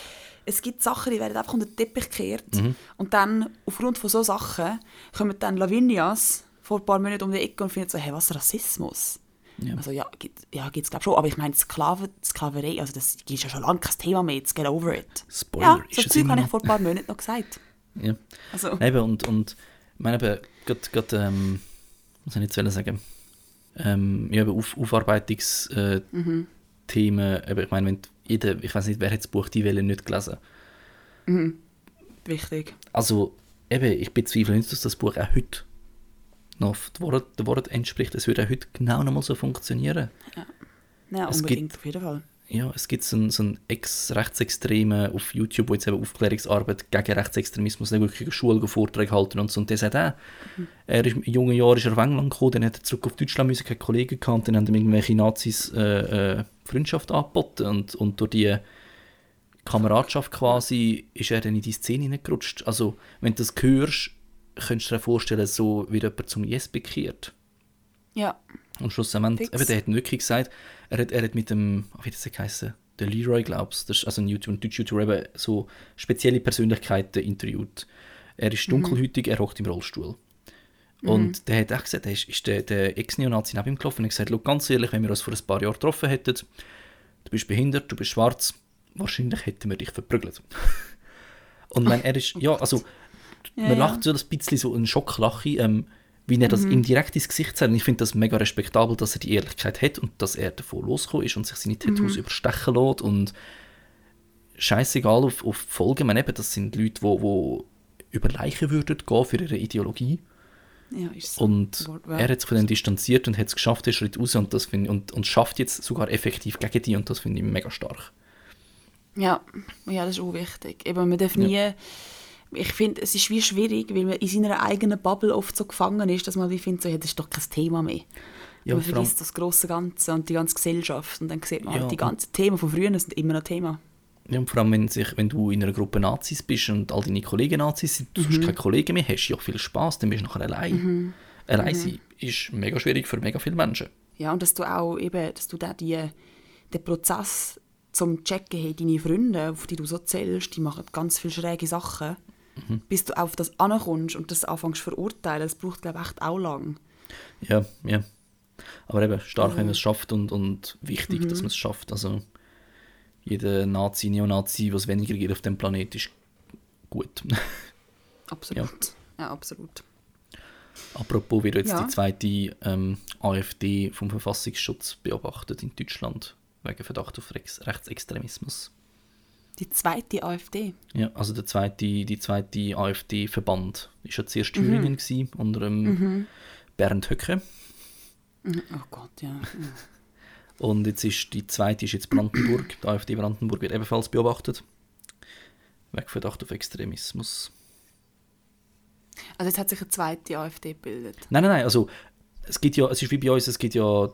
es gibt Sachen, die werden einfach unter den Teppich gekehrt. Mhm. Und dann, aufgrund von solchen Sachen, kommen dann Lavinias vor ein paar Monaten um die Ecke und finden so, hey, was Rassismus? Ja. Also ja, gibt ja, es glaube schon, aber ich meine, Sklaven, Sklaverei, also das ist ja schon lange kein Thema mehr, jetzt get over it. Spoiler, ja, ist so es Zeug habe ich vor ein paar Monaten noch gesagt. Ja. Also, Eben, und, und ich meine eben, gerade, gerade ähm, was soll ich jetzt sagen? Ähm, ja, Auf, Aufarbeitungsthemen, äh, Mhm. Eben, ich meine, wenn jeder, ich weiß nicht, wer hat das Buch «Die Welle» nicht gelesen? wichtig. Also, eben, ich bezweifle nicht, dass das Buch auch heute noch der Wort, der Wort entspricht. Es würde auch heute genau noch mal so funktionieren. Ja, Es unbedingt, auf jeden Fall. Ja, es gibt so einen, so einen Ex-Rechtsextremen auf YouTube, der jetzt eben Aufklärungsarbeit gegen Rechtsextremismus nicht wirklich in Schule Vorträge halten und so. Und der sagt auch, er ist, in jungen Jahren ist er auf England gekommen, dann hat er zurück auf Deutschland müssen, keine Kollegen gehabt, dann haben ihm irgendwelche Nazis äh, äh, Freundschaft angeboten und, und durch die Kameradschaft quasi ist er dann in die Szene hineingerutscht. Also, wenn du das hörst, könntest du dir vorstellen, so wie jemand zum Yes bekehrt. Ja, Und schlussendlich, eben, der hat wirklich gesagt, er hat, er hat mit dem, wie das geheißen, der Leroy, glaubst das ist also ein, YouTube, ein deutscher YouTuber, eben so spezielle Persönlichkeiten interviewt. Er ist dunkelhütig, er hockt im Rollstuhl. Und der hat auch gesagt, der ist, ist der, der Ex-Neonazi neben ihm gelaufen und hat gesagt, «Schau, ganz ehrlich, wenn wir uns vor ein paar Jahren getroffen hätten, du bist behindert, du bist schwarz, wahrscheinlich hätten wir dich verprügelt. Und wenn er ist, ja, also man ja. lacht so ein bisschen so einen Schocklache, ähm, wie er Mhm. das indirekt ins Gesicht sagt. Und ich finde das mega respektabel, dass er die Ehrlichkeit hat und dass er davon losgekommen ist und sich seine Mhm. Tattoos überstechen lässt und scheißegal auf, auf die Folgen. Man eben, das sind Leute, die wo, wo über Leichen würden gehen für ihre Ideologie. Ja, ist. Und er hat sich von denen distanziert und hat es geschafft, den Schritt raus und, das find, und, und schafft jetzt sogar effektiv gegen die und das finde ich mega stark. Ja, ja, das ist auch wichtig. Eben, man darf nie... Ich finde, es ist wie schwierig, weil man in seiner eigenen Bubble oft so gefangen ist, dass man wie findet, so, ja, das ist doch kein Thema mehr. Ja, man vergisst das große Ganze und die ganze Gesellschaft und dann sieht man Ja, halt, die und- ganzen Themen von früher sind immer noch Thema. Ja, und vor allem, wenn, sich, wenn du in einer Gruppe Nazis bist und all deine Kollegen Nazis sind, du Mhm. sonst keine Kollegen mehr hast, ja viel Spaß, dann bist du nachher allein. Allein sein ist mega schwierig für mega viele Menschen. Ja, und dass du auch eben, dass du da die, den Prozess zum checken, hey, deine Freunde, auf die du so zählst, die machen ganz viele schräge Sachen, Mhm. bis du auf das ankommst und das anfängst zu verurteilen, das braucht, glaube ich, echt auch lang. Ja, ja. Aber eben, stark, Mhm. wenn man es schafft und, und wichtig, dass man es schafft. Also, jeder Nazi, Neonazi, was weniger geht auf dem Planet, ist gut. Absolut. Ja, absolut. Apropos wird jetzt Ja. die zweite ähm, AfD vom Verfassungsschutz beobachtet in Deutschland wegen Verdacht auf Rex Rechtsextremismus. Die zweite AfD. Ja, also der zweite, die zweite AfD-Verband ist ja zuerst Mhm. Thüringen gewesen, unter ähm, Bernd Höcke. Mhm. Oh Gott, ja. ja. Und jetzt ist die zweite ist jetzt Brandenburg. Die AfD Brandenburg wird ebenfalls beobachtet. Wegen Verdacht auf Extremismus. Also jetzt hat sich eine zweite AfD gebildet. Nein, nein, nein, also es gibt ja, es ist wie bei uns, es gibt ja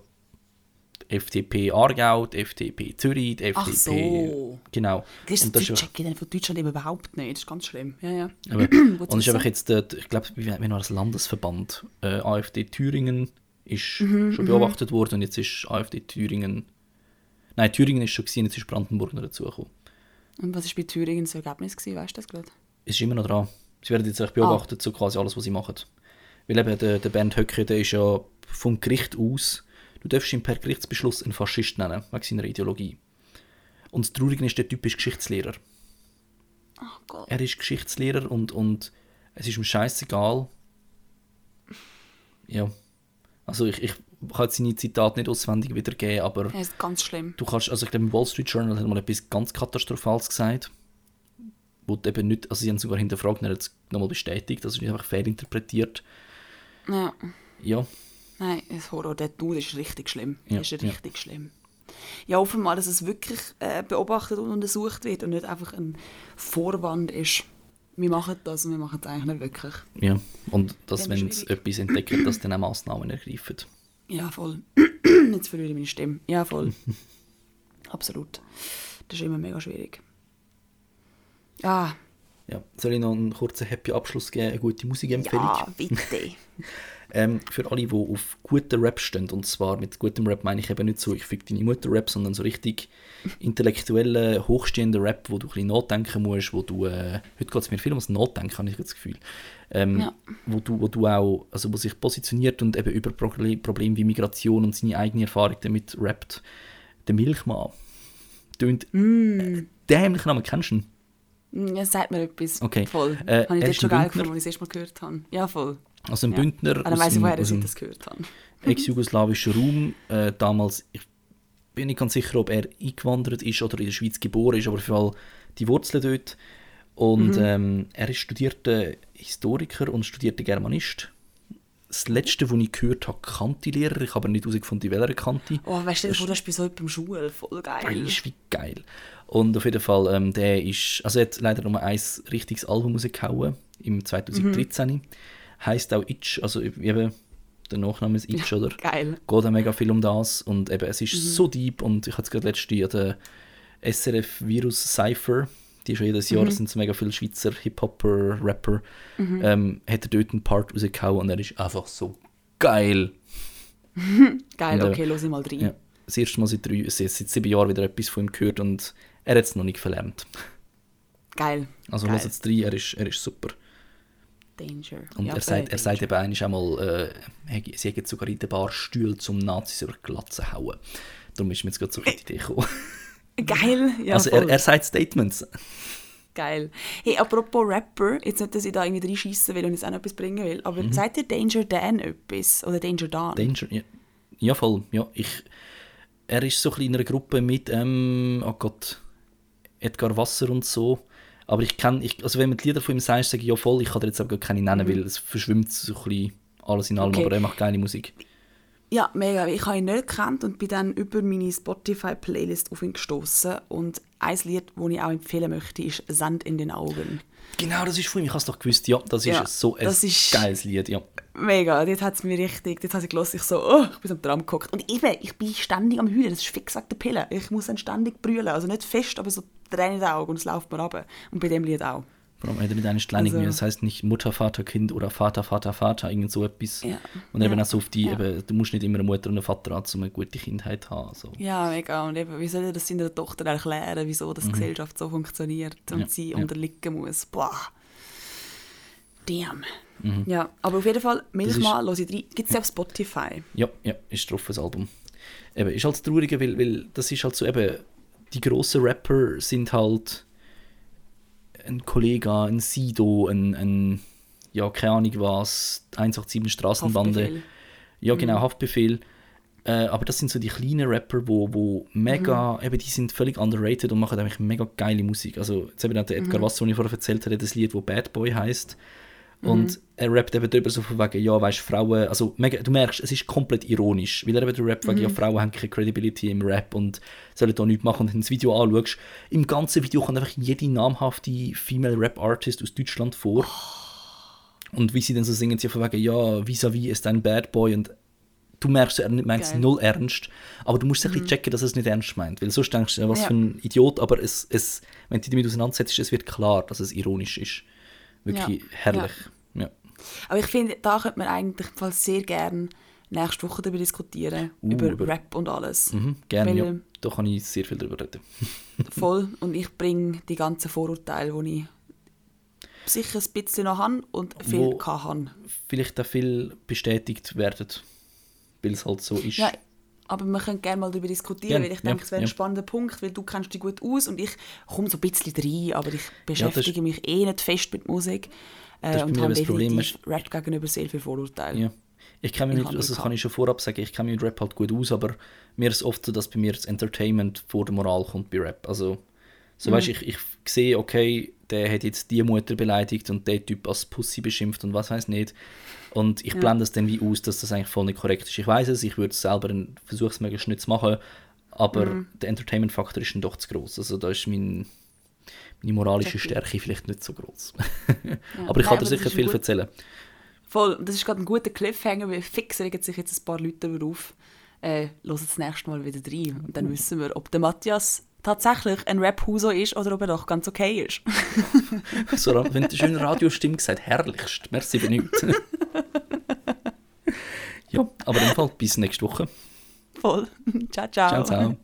die FDP Aargau, die FDP Zürich, die Ach FDP. so. Genau. Das, Und das, check ich dann von Deutschland eben überhaupt nicht. Das ist ganz schlimm. Ja, ja. Aber, und es ist einfach jetzt, der, ich glaube, wenn war das Landesverband? Äh, AfD Thüringen ist Mhm, schon beobachtet worden und jetzt ist AfD Thüringen. Nein, Thüringen ist schon gewesen, jetzt ist Brandenburg noch dazugekommen. Und was war bei Thüringen das Ergebnis? Gewesen? Weißt du das gerade? Es ist immer noch dran. Sie werden jetzt echt Ah. beobachtet, so quasi alles, was sie machen. Weil eben der, der Bernd Höcke, der ist ja vom Gericht aus, du darfst ihn per Gerichtsbeschluss einen Faschist nennen, wegen seiner Ideologie. Und das Traurige ist, der Typ ist Geschichtslehrer. Oh Gott. Er ist Geschichtslehrer und, und es ist ihm scheißegal. Ja. Also ich, ich kann jetzt seine Zitate nicht auswendig wiedergeben, aber Ja, ist ganz schlimm. du kannst, also ich glaube im Wall Street Journal hat er mal etwas ganz Katastrophales gesagt, wo eben nicht, also sie haben sogar hinterfragt und er hat es nochmal bestätigt, das ist nicht einfach fehlinterpretiert. Ja. Ja, Nein, das Horror, der Dude ist richtig schlimm. Ja, ist ja. richtig schlimm. Ja, hoffen mal, dass es wirklich äh, beobachtet und untersucht wird und nicht einfach ein Vorwand ist. Wir machen das und wir machen es eigentlich nicht wirklich. ja. Und dass, Ja, wenn schwierig. etwas entdecken, dass dann auch Massnahmen ergreifen. Ja, voll. Jetzt verliere ich meine Stimme. Ja, voll. Absolut. Das ist immer mega schwierig. Ah, Ja. Soll ich noch einen kurzen Happy Abschluss geben, eine gute Musikempfehlung? ja, bitte. Ähm, für alle, die auf guten Rap stehen, und zwar mit gutem Rap meine ich eben nicht so, ich fick deine Mutter Rap, sondern so richtig intellektuellen, hochstehenden Rap, wo du ein bisschen nachdenken musst, wo du, äh, heute geht es mir viel ums Nachdenken, habe ich das Gefühl, ähm, Ja. wo, du, wo du auch, also wo sich positioniert und eben über Proble- Probleme wie Migration und seine eigene Erfahrung damit rappt. Der Milchmann. Tönt Mm. dämlich Name, kennst du ihn? Mm, Ja, sagt mir etwas. Okay. Voll. Äh, habe ich ist schon geil gefunden, als ich es erst mal gehört habe. Ja, voll. Also ein Ja. Bündner Ah, dann aus ich, dem, aus das gehört habe. ex-jugoslawischen Raum. Äh, damals, ich bin nicht ganz sicher, ob er eingewandert ist oder in der Schweiz geboren ist, aber auf jeden Fall die Wurzeln dort. Und Mhm. ähm, er ist studierter Historiker und studierter Germanist. Das letzte, was ich gehört habe, Kanti-Lehrer. Ich habe aber nicht herausgefunden, welcher Kanti. Oh, weißt du, du hast bei so jemandem Schule. Voll geil. Das ist wie geil. Und auf jeden Fall, ähm, der ist, also er hat leider nur ein richtiges Album rausgehauen, im 2013. Heißt auch Itch, also eben, der Nachname ist Itch, oder? Geil. geht auch mega viel um das und eben, es ist so deep und ich hatte es gerade letzte an der SRF Virus Cypher, die ist ja jedes Jahr, das sind so mega viele Schweizer Hip-Hopper, Rapper, ähm, hat er dort einen Part rausgehauen und er ist einfach so geil. Geil, Und, äh, okay, los ich mal rein. Ja, das erste Mal seit, drei, seit, sieben Jahren wieder etwas von ihm gehört und er hat es noch nicht verlernt. Geil. Also Geil. hört es rein, er ist, er ist super. Danger. Und Ja, er, sagt, er sagt eben einmal, einmal äh, sie hätten sogar in der Bar Stühle zum Nazis über die Glatze hauen. Darum ist mir jetzt gerade so auf die Idee gekommen. Geil. Ja, also er, er sagt Statements. Geil. Hey, apropos Rapper, jetzt nicht, dass ich da irgendwie reinschiessen will und jetzt auch noch etwas bringen will, aber mhm. sagt dir Danger Dan etwas? Oder Danger Dan? Danger, ja. Ja, voll. Ja, ich, er ist so ein in einer Gruppe mit, ähm, oh Gott, Edgar Wasser und so. Aber ich kenne, ich, also wenn man die Lieder von ihm sagt, sage ich ja voll, ich kann dir jetzt aber gar keine nennen, mhm. weil es verschwimmt so ein bisschen alles in allem, okay. aber er macht geile Musik. Ja, mega. Ich habe ihn nicht gekannt und bin dann über meine Spotify-Playlist auf ihn gestoßen. Und ein Lied, das ich auch empfehlen möchte, ist «Sand in den Augen». Genau, das ist von ihm. Ich habe es doch gewusst. Ja, das ist ja, so ein ist geiles Lied. Ja. Mega. Dort hat es mir richtig... Dort habe ich gehört, ich so... Oh, ich bin am Tram geguckt. Und eben, ich bin ständig am Heulen. Das ist fix wegen der Pille. Ich muss dann ständig brüllen. Also nicht fest, aber so Tränen in den Augen und es läuft mir runter. Und bei dem Lied auch. Warum hätte mit einer Stleinig also, Das heißt nicht Mutter, Vater, Kind oder Vater, Vater, Vater, irgend so etwas. Ja. Und eben ja. auch so auf die, ja. eben, du musst nicht immer eine Mutter und einen Vater haben, um eine gute Kindheit zu haben. So. Ja, mega. Und eben, wie soll ich das seiner Tochter erklären, wieso das mhm. Gesellschaft so funktioniert und ja. sie unterliegen muss? Boah. Damn. Mhm. Ja, aber auf jeden Fall, Milchmal, höre ich rein. Gibt es auf Spotify? Ja, ja, ist drauf, das Album. Eben, ist halt traurig, weil, weil das ist halt so eben, die grossen Rapper sind halt ein Kollege, ein Sido, ein, ein ja, keine Ahnung was, 187 Straßenbande. Haftbefehl. Ja, genau, mhm. Haftbefehl. Äh, aber das sind so die kleinen Rapper, wo, wo mega, mhm. eben die sind völlig underrated und machen eigentlich mega geile Musik. Also jetzt eben der Edgar mhm. Wasser, den ich vorher erzählt habe, das Lied, wo Bad Boy heißt. Und mhm. er rappt eben darüber so von wegen, ja, weißt Frauen, also mega, du merkst, es ist komplett ironisch, weil er eben rappt wegen, mhm. ja, Frauen haben keine Credibility im Rap und sollen da nichts machen. Und wenn du das Video anschaust, im ganzen Video kommt einfach jede namhafte Female Rap Artist aus Deutschland vor. Oh. Und wie sie dann so singen, sie von wegen, ja, vis-à-vis -vis ist ein Bad Boy und du merkst, er meint es null ernst, aber du musst mhm. ein bisschen mhm. checken, dass er es nicht ernst meint, weil sonst denkst du, was ja. für ein Idiot, aber es, es, wenn du dich damit auseinandersetzt, es wird klar, dass es ironisch ist. Wirklich ja. herrlich. Ja. ja. Aber ich finde, da könnte man eigentlich sehr gerne nächste Woche darüber diskutieren, uh, über, über, Rap und alles. Mhm, gerne, ja. Da kann ich sehr viel darüber reden. voll. Und ich bringe die ganzen Vorurteile, die ich sicher ein bisschen noch habe und viel Wo habe. Vielleicht auch viel bestätigt werden, weil es halt so ist. Ja, aber wir können gerne mal darüber diskutieren, ja, weil ich denke, ja, es wäre ein spannender Punkt, weil du kennst dich gut aus und ich komme so ein bisschen rein, aber ich beschäftige ja, mich eh nicht fest mit Musik äh, und habe definitiv Rap gegenüber sehr viel Vorurteile. Ich kenne mich mit, also das kann ich schon vorab sagen, ich kenne mich mit Rap halt gut aus, aber mir ist oft so, dass bei mir das Entertainment vor der Moral kommt bei Rap. Also, so mhm. weißt ich, ich sehe, okay, der hat jetzt die Mutter beleidigt und der Typ als Pussy beschimpft und was weiß nicht. Und ich ja. blende es dann wie aus, dass das eigentlich voll nicht korrekt ist. Ich weiß es, ich würde es selber versuchen, es möglichst nicht zu machen, aber mhm. der Entertainment-Faktor ist dann doch zu groß. Also da ist mein, meine moralische Stärke vielleicht nicht so groß. ja. Aber ich kann dir sicher viel gut. erzählen. Voll, das ist gerade ein guter Cliffhanger, weil fix regen sich jetzt ein paar Leute auf. Äh, hören das nächste Mal wieder rein. Und dann uh. wissen wir, ob der Matthias tatsächlich ein Rap-Huso ist oder ob er doch ganz okay ist. so, wenn du schön Radiostimme gesagt herrlichst. Merci benügt. ja, aber im Fall bis nächste Woche. Voll. Ciao, ciao. Ciao, ciao.